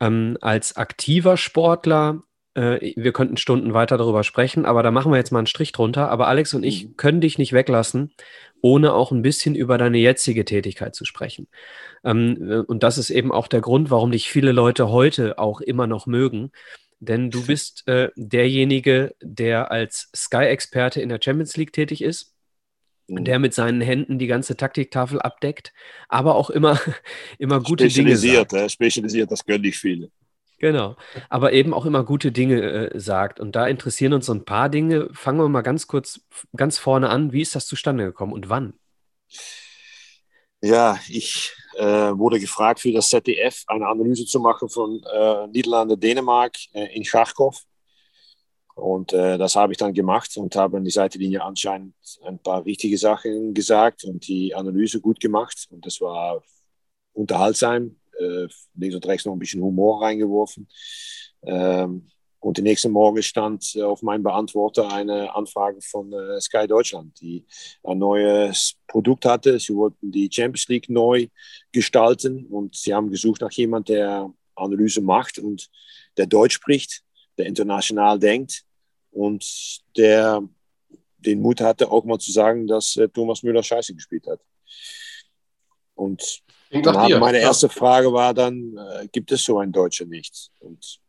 ähm, als aktiver Sportler, äh, wir könnten Stunden weiter darüber sprechen, aber da machen wir jetzt mal einen Strich drunter. Aber Alex und ich mhm. können dich nicht weglassen, ohne auch ein bisschen über deine jetzige Tätigkeit zu sprechen. Ähm, äh, und das ist eben auch der Grund, warum dich viele Leute heute auch immer noch mögen denn du bist äh, derjenige, der als Sky-Experte in der Champions League tätig ist, mhm. der mit seinen Händen die ganze Taktiktafel abdeckt, aber auch immer, (laughs) immer gute Dinge
sagt. Äh, spezialisiert, das können nicht viele.
Genau, aber eben auch immer gute Dinge äh, sagt. Und da interessieren uns so ein paar Dinge. Fangen wir mal ganz kurz, ganz vorne an. Wie ist das zustande gekommen und wann?
Ja, ich wurde gefragt für das ZDF eine Analyse zu machen von äh, Niederlande, Dänemark äh, in Charkow. Und äh, das habe ich dann gemacht und habe an die Seitenlinie anscheinend ein paar richtige Sachen gesagt und die Analyse gut gemacht. Und das war unterhaltsam. Äh, links und rechts noch ein bisschen Humor reingeworfen. Ähm, und den nächsten Morgen stand äh, auf meinem Beantworter eine Anfrage von äh, Sky Deutschland, die ein neues Produkt hatte. Sie wollten die Champions League neu gestalten und sie haben gesucht nach jemand, der Analyse macht und der Deutsch spricht, der international denkt und der den Mut hatte, auch mal zu sagen, dass äh, Thomas Müller scheiße gespielt hat. Und meine erste Frage war dann, gibt es so einen Deutscher nicht? Und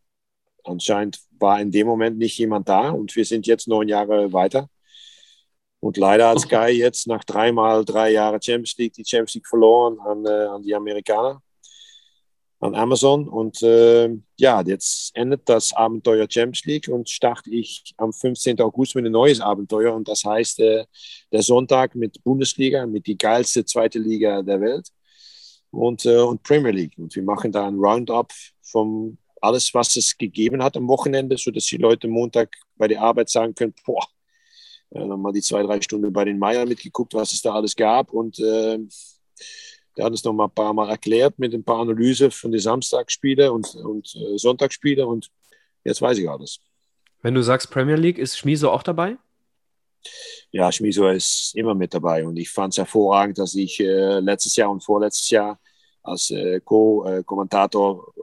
anscheinend war in dem Moment nicht jemand da und wir sind jetzt neun Jahre weiter. Und leider hat Sky jetzt nach dreimal drei Jahre Champions League die Champions League verloren an, äh, an die Amerikaner, an Amazon. Und äh, ja, jetzt endet das Abenteuer Champions League und starte ich am 15. August mit einem neues Abenteuer. Und das heißt äh, der Sonntag mit Bundesliga, mit die geilste zweite Liga der Welt und, äh, und Premier League. Und wir machen da ein Roundup vom alles, was es gegeben hat am Wochenende, sodass die Leute Montag bei der Arbeit sagen können, boah, äh, dann mal die zwei, drei Stunden bei den Meier mitgeguckt, was es da alles gab. Und äh, der hat es noch mal ein paar Mal erklärt mit ein paar Analyse von den Samstagsspielen und, und äh, Sonntagsspielen. Und jetzt weiß ich alles.
Wenn du sagst Premier League, ist Schmiso auch dabei?
Ja, Schmiso ist immer mit dabei. Und ich fand es hervorragend, dass ich äh, letztes Jahr und vorletztes Jahr als äh, Co-Kommentator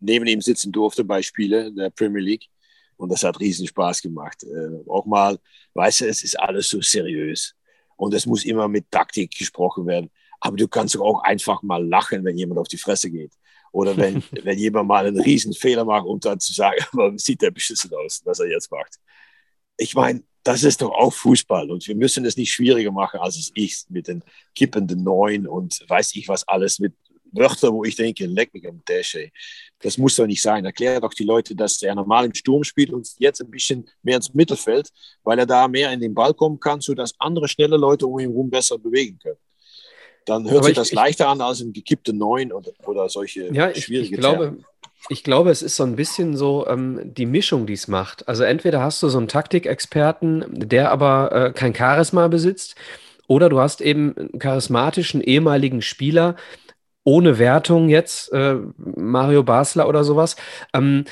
neben ihm sitzen durfte bei Spielen der Premier League. Und das hat riesen Spaß gemacht. Äh, auch mal, weißt du, es ist alles so seriös. Und es muss immer mit Taktik gesprochen werden. Aber du kannst auch einfach mal lachen, wenn jemand auf die Fresse geht. Oder wenn, (laughs) wenn jemand mal einen riesen Fehler macht, um dann zu sagen, (laughs) aber sieht der beschissen aus, was er jetzt macht. Ich meine, das ist doch auch Fußball und wir müssen es nicht schwieriger machen, als es ist mit den kippenden Neuen und weiß ich was alles mit Wörter, wo ich denke, leck mich am Dash, Das muss doch nicht sein. Erklärt doch die Leute, dass er normal im Sturm spielt und jetzt ein bisschen mehr ins Mittelfeld, weil er da mehr in den Ball kommen kann, sodass andere schnelle Leute um ihn herum besser bewegen können. Dann hört Aber sich ich, das leichter an als ein gekippte Neun oder, oder solche
ja, schwierige ich, ich glaube, ich glaube, es ist so ein bisschen so ähm, die Mischung, die es macht. Also entweder hast du so einen Taktikexperten, der aber äh, kein Charisma besitzt, oder du hast eben einen charismatischen ehemaligen Spieler, ohne Wertung jetzt, äh, Mario Basler oder sowas, ähm,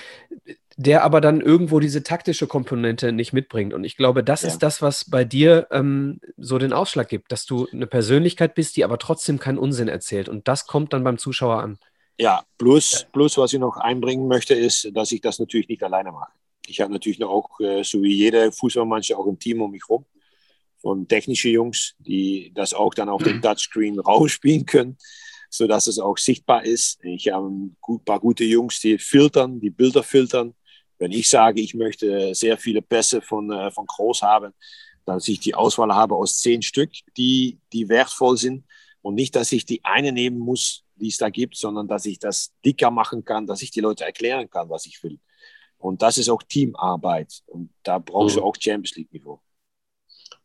der aber dann irgendwo diese taktische Komponente nicht mitbringt. Und ich glaube, das ja. ist das, was bei dir ähm, so den Ausschlag gibt, dass du eine Persönlichkeit bist, die aber trotzdem keinen Unsinn erzählt. Und das kommt dann beim Zuschauer an.
Ja, plus, plus was ich noch einbringen möchte, ist, dass ich das natürlich nicht alleine mache. Ich habe natürlich auch, äh, so wie jeder Fußballmannschaft, auch ein Team um mich herum von technischen Jungs, die das auch dann auf dem (clears throat) Touchscreen rausspielen können so dass es auch sichtbar ist. Ich habe ein paar gute Jungs, die filtern, die Bilder filtern. Wenn ich sage, ich möchte sehr viele Pässe von, äh, von Groß haben, dann dass ich die Auswahl habe aus zehn Stück, die, die wertvoll sind. Und nicht, dass ich die eine nehmen muss, die es da gibt, sondern dass ich das dicker machen kann, dass ich die Leute erklären kann, was ich will. Und das ist auch Teamarbeit. Und da brauchst mhm. du auch Champions League-Niveau.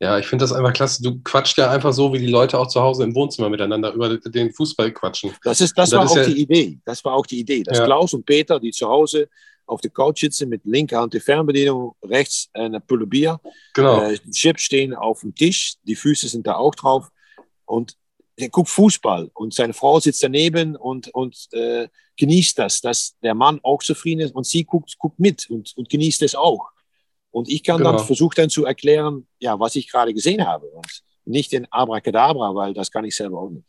Ja, ich finde das einfach klasse. Du quatscht ja einfach so, wie die Leute auch zu Hause im Wohnzimmer miteinander über den Fußball quatschen.
Das, ist, das, das war ist auch ja die Idee. Das war auch die Idee. Dass ja. Klaus und Peter, die zu Hause auf der Couch sitzen mit linker Hand die Fernbedienung, rechts eine Pulle Bier. Genau. Äh, Chips stehen auf dem Tisch, die Füße sind da auch drauf. Und er guckt Fußball und seine Frau sitzt daneben und, und äh, genießt das, dass der Mann auch zufrieden ist und sie guckt, guckt mit und, und genießt es auch. Und ich kann genau. dann versuchen dann zu erklären, ja, was ich gerade gesehen habe. Und nicht in Abracadabra, weil das kann ich selber auch nicht.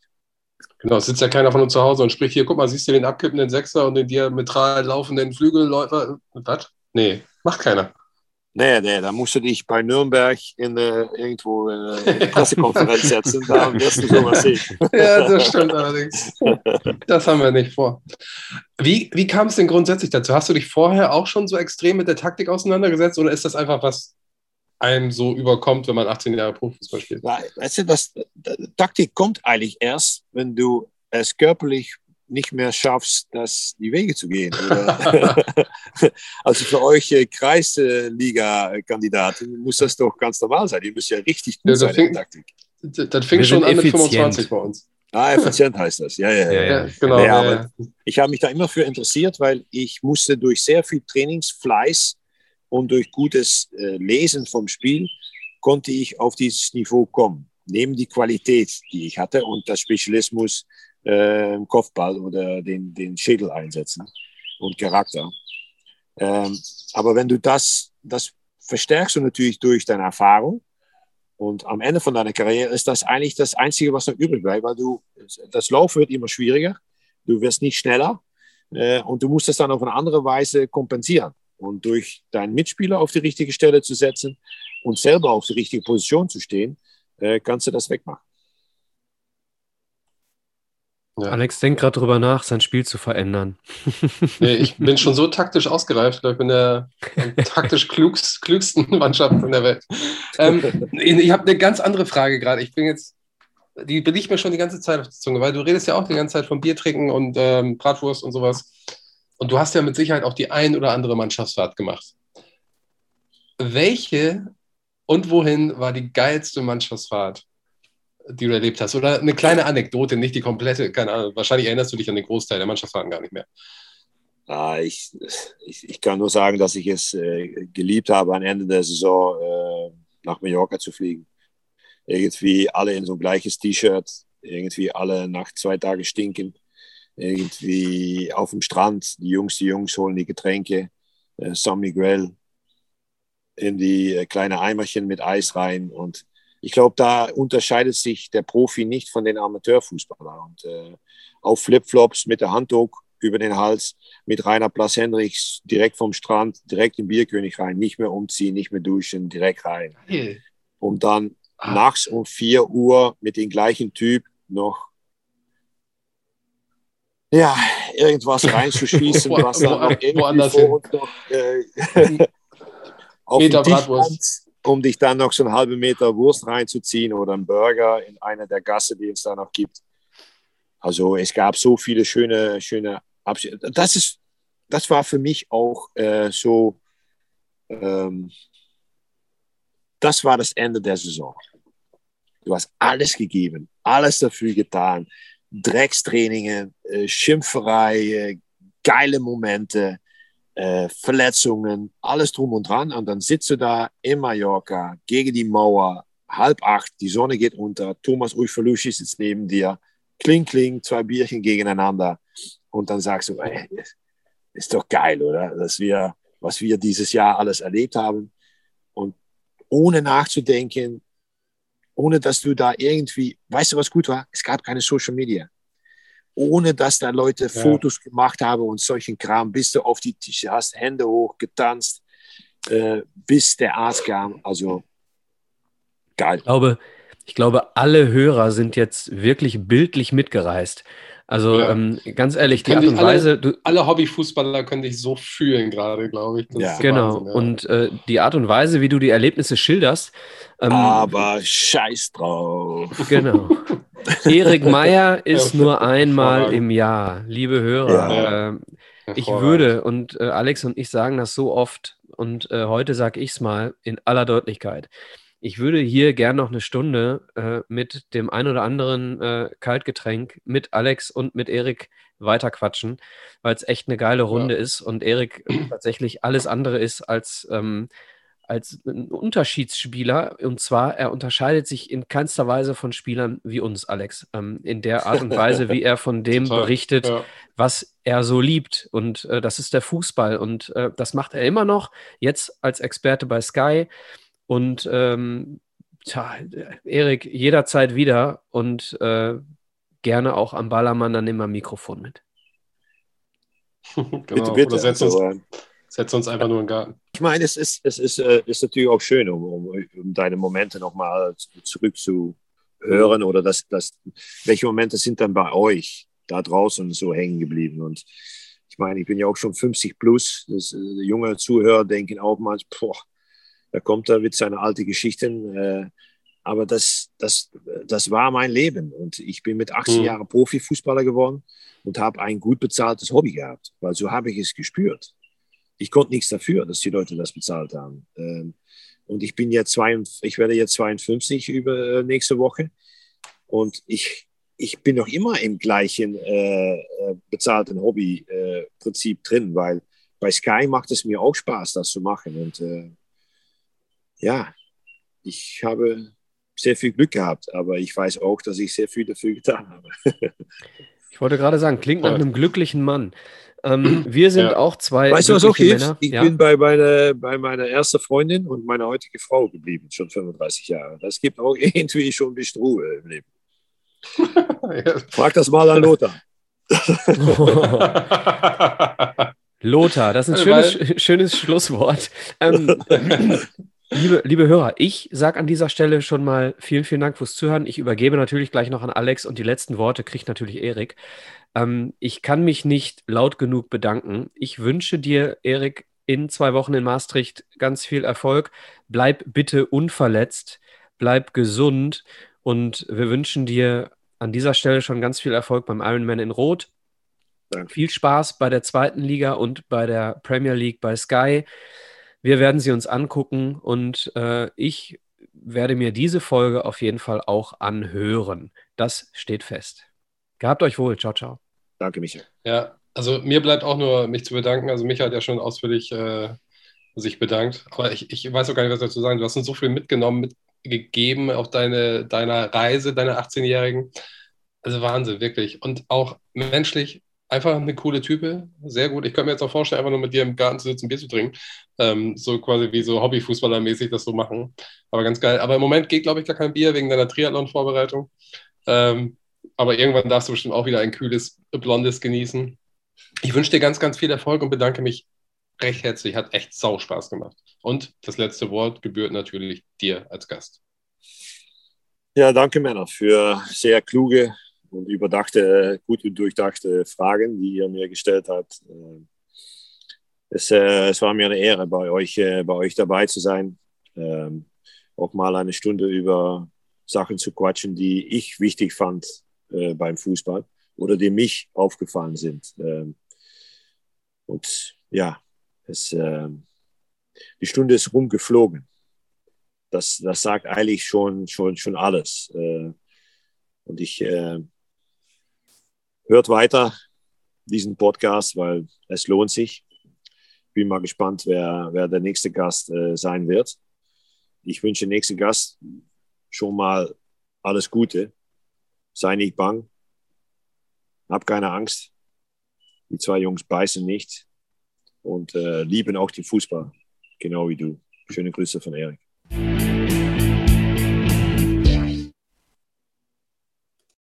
Genau, es sitzt ja keiner von uns zu Hause und spricht hier, guck mal, siehst du den abkippenden Sechser und den diametral laufenden Flügelläufer? Was? Nee, macht keiner.
Nee, nee, da musst du dich bei Nürnberg in, äh, irgendwo in eine Pressekonferenz setzen, da wirst du sowas sehen. (laughs)
ja, das stimmt allerdings. Das haben wir nicht vor. Wie, wie kam es denn grundsätzlich dazu? Hast du dich vorher auch schon so extrem mit der Taktik auseinandergesetzt oder ist das einfach was einem so überkommt, wenn man 18 Jahre Profifußball spielt?
Weißt du, das, Taktik kommt eigentlich erst, wenn du es körperlich nicht mehr schaffst, das, die Wege zu gehen. (laughs) also für euch äh, Kreisliga-Kandidaten muss das doch ganz normal sein. Die müssen ja richtig gut ja, sein
fing, Taktik. Das fing schon an mit 25 bei uns.
Ah, effizient heißt das. Ja, ja, ja. ja, ja. genau. Ja, ich habe mich da immer für interessiert, weil ich musste durch sehr viel Trainingsfleiß und durch gutes äh, Lesen vom Spiel konnte ich auf dieses Niveau kommen. Neben die Qualität, die ich hatte und der Spezialismus äh, Kopfball oder den, den Schädel einsetzen und Charakter. Ähm, aber wenn du das, das verstärkst du natürlich durch deine Erfahrung. Und am Ende von deiner Karriere ist das eigentlich das Einzige, was noch übrig bleibt, weil du, das Laufen wird immer schwieriger. Du wirst nicht schneller äh, und du musst das dann auf eine andere Weise kompensieren. Und durch deinen Mitspieler auf die richtige Stelle zu setzen und selber auf die richtige Position zu stehen, äh, kannst du das wegmachen.
Ja. Alex denkt gerade darüber nach, sein Spiel zu verändern.
Nee, ich bin schon so taktisch ausgereift. Ich bin der (laughs) taktisch klugst, klügsten Mannschaft in der Welt. Ähm, ich habe eine ganz andere Frage gerade. Ich bin jetzt, die liegt mir schon die ganze Zeit auf die Zunge, weil du redest ja auch die ganze Zeit von Bier trinken und ähm, Bratwurst und sowas. Und du hast ja mit Sicherheit auch die ein oder andere Mannschaftsfahrt gemacht. Welche und wohin war die geilste Mannschaftsfahrt? Die du erlebt hast? Oder eine kleine Anekdote, nicht die komplette, keine Ahnung. Wahrscheinlich erinnerst du dich an den Großteil der Mannschaftsfahrten gar nicht mehr.
Ah, ich, ich, ich, kann nur sagen, dass ich es äh, geliebt habe, am Ende der Saison äh, nach Mallorca zu fliegen. Irgendwie alle in so ein gleiches T-Shirt, irgendwie alle nach zwei Tagen stinken, irgendwie auf dem Strand, die Jungs, die Jungs holen die Getränke, äh, San Miguel in die äh, kleine Eimerchen mit Eis rein und ich glaube, da unterscheidet sich der Profi nicht von den Amateurfußballern. Und äh, auf Flipflops mit der Handdruck über den Hals, mit Rainer Plas Hendricks direkt vom Strand, direkt im Bierkönig rein, nicht mehr umziehen, nicht mehr duschen, direkt rein. Hey. Und dann ah. nachts um 4 Uhr mit dem gleichen Typ noch ja, irgendwas (laughs) reinzuschießen, was dann noch irgendwie vor uns noch äh, (laughs) (laughs) auf Meter um dich dann noch so einen halben Meter Wurst reinzuziehen oder einen Burger in einer der Gasse, die es da noch gibt. Also es gab so viele schöne, schöne Abschiede. Das ist, das war für mich auch äh, so, ähm, das war das Ende der Saison. Du hast alles gegeben, alles dafür getan. Dreckstrainingen, äh, Schimpferei, äh, geile Momente äh, Verletzungen, alles drum und dran. Und dann sitzt du da in Mallorca gegen die Mauer, halb acht, die Sonne geht unter, Thomas Ujfalushi sitzt neben dir, kling, kling, zwei Bierchen gegeneinander. Und dann sagst du, ey, ist doch geil, oder? Dass wir, was wir dieses Jahr alles erlebt haben. Und ohne nachzudenken, ohne dass du da irgendwie, weißt du, was gut war? Es gab keine Social Media ohne dass da Leute ja. Fotos gemacht haben und solchen Kram, bist du auf die Tische, hast Hände hoch, getanzt, äh, bis der Arzt kam. Also geil.
Ich glaube, ich glaube, alle Hörer sind jetzt wirklich bildlich mitgereist. Also ja. ähm, ganz ehrlich, die Art und Weise.
Alle, alle Hobbyfußballer können dich so fühlen gerade, glaube ich.
ja. Genau. Wahnsinn, ja. Und äh, die Art und Weise, wie du die Erlebnisse schilderst.
Ähm, Aber scheiß drauf.
Genau. (laughs) Erik Meyer (laughs) ist nur einmal im Jahr, liebe Hörer. Ja. Äh, ich würde, und äh, Alex und ich sagen das so oft, und äh, heute sage ich es mal in aller Deutlichkeit. Ich würde hier gern noch eine Stunde äh, mit dem ein oder anderen äh, Kaltgetränk, mit Alex und mit Erik weiterquatschen, weil es echt eine geile Runde ja. ist und Erik (clears throat) tatsächlich alles andere ist als ähm, als ein Unterschiedsspieler. Und zwar, er unterscheidet sich in keinster Weise von Spielern wie uns, Alex. Ähm, in der (laughs) Art und Weise, wie er von dem Total, berichtet, ja. was er so liebt. Und äh, das ist der Fußball. Und äh, das macht er immer noch, jetzt als Experte bei Sky. Und ähm, tja, Erik, jederzeit wieder und äh, gerne auch am Ballermann, dann nehmen wir ein Mikrofon mit. (laughs)
genau. bitte, bitte. Oder setz uns, setz uns einfach nur in den Garten.
Ich meine, es ist, es ist, äh, ist natürlich auch schön, um, um, um deine Momente nochmal zurückzuhören oder das, das, welche Momente sind dann bei euch da draußen so hängen geblieben? Und ich meine, ich bin ja auch schon 50 plus. Das, äh, junge Zuhörer denken auch mal, boah, da kommt er mit seinen alten Geschichten. Äh, aber das, das, das war mein Leben. Und ich bin mit 18 mhm. Jahren Profifußballer geworden und habe ein gut bezahltes Hobby gehabt, weil so habe ich es gespürt. Ich konnte nichts dafür, dass die Leute das bezahlt haben. Ähm, und ich bin jetzt zwei, ich werde jetzt 52 über äh, nächste Woche. Und ich, ich bin noch immer im gleichen äh, äh bezahlten Hobbyprinzip äh, drin, weil bei Sky macht es mir auch Spaß, das zu machen. Und äh, ja, ich habe sehr viel Glück gehabt, aber ich weiß auch, dass ich sehr viel dafür getan habe. (laughs)
ich wollte gerade sagen, klingt nach einem glücklichen Mann. Ähm, (clears throat) wir sind ja. auch zwei.
Weißt du, was auch hilft? Ich ja? bin bei, meine, bei meiner ersten Freundin und meiner heutigen Frau geblieben, schon 35 Jahre. Das gibt auch (laughs) irgendwie schon ein bisschen Ruhe im Leben. (laughs) Frag das mal an Lothar. (laughs)
Lothar, das ist ein schönes, schönes Schlusswort. Ähm, Liebe, liebe Hörer, ich sage an dieser Stelle schon mal vielen, vielen Dank fürs Zuhören. Ich übergebe natürlich gleich noch an Alex und die letzten Worte kriegt natürlich Erik. Ähm, ich kann mich nicht laut genug bedanken. Ich wünsche dir, Erik, in zwei Wochen in Maastricht ganz viel Erfolg. Bleib bitte unverletzt, bleib gesund und wir wünschen dir an dieser Stelle schon ganz viel Erfolg beim Ironman in Rot. Danke. Viel Spaß bei der zweiten Liga und bei der Premier League bei Sky. Wir werden sie uns angucken und äh, ich werde mir diese Folge auf jeden Fall auch anhören. Das steht fest. Gehabt euch wohl. Ciao, ciao.
Danke, Michael.
Ja, also mir bleibt auch nur mich zu bedanken. Also Michael hat ja schon ausführlich äh, sich bedankt. Aber ich, ich weiß auch gar nicht, was dazu sagen. Du hast uns so viel mitgenommen, mitgegeben auf deine, deiner Reise, deiner 18-Jährigen. Also Wahnsinn, wirklich. Und auch menschlich einfach eine coole Type, sehr gut. Ich könnte mir jetzt auch vorstellen, einfach nur mit dir im Garten zu sitzen, Bier zu trinken. Ähm, so quasi wie so Hobbyfußballermäßig das so machen. Aber ganz geil. Aber im Moment geht, glaube ich, gar kein Bier wegen deiner Triathlon-Vorbereitung. Ähm, aber irgendwann darfst du bestimmt auch wieder ein kühles Blondes genießen. Ich wünsche dir ganz, ganz viel Erfolg und bedanke mich recht herzlich. Hat echt sau Spaß gemacht. Und das letzte Wort gebührt natürlich dir als Gast.
Ja, danke Männer für sehr kluge und überdachte, gut und durchdachte Fragen, die ihr mir gestellt habt. Äh, es, äh, es war mir eine Ehre, bei euch, äh, bei euch dabei zu sein. Ähm, auch mal eine Stunde über Sachen zu quatschen, die ich wichtig fand beim Fußball oder die mich aufgefallen sind. Ähm, und ja, es, ähm, die Stunde ist rumgeflogen. Das, das sagt eigentlich schon, schon, schon alles. Und ich hört weiter diesen Podcast, weil es lohnt sich. Bin mal gespannt, wer, wer der nächste Gast äh, sein wird. Ich wünsche dem nächsten Gast schon mal alles Gute. Sei nicht bang. Hab keine Angst. Die zwei Jungs beißen nicht und äh, lieben auch den Fußball, genau wie du. Schöne Grüße von Erik.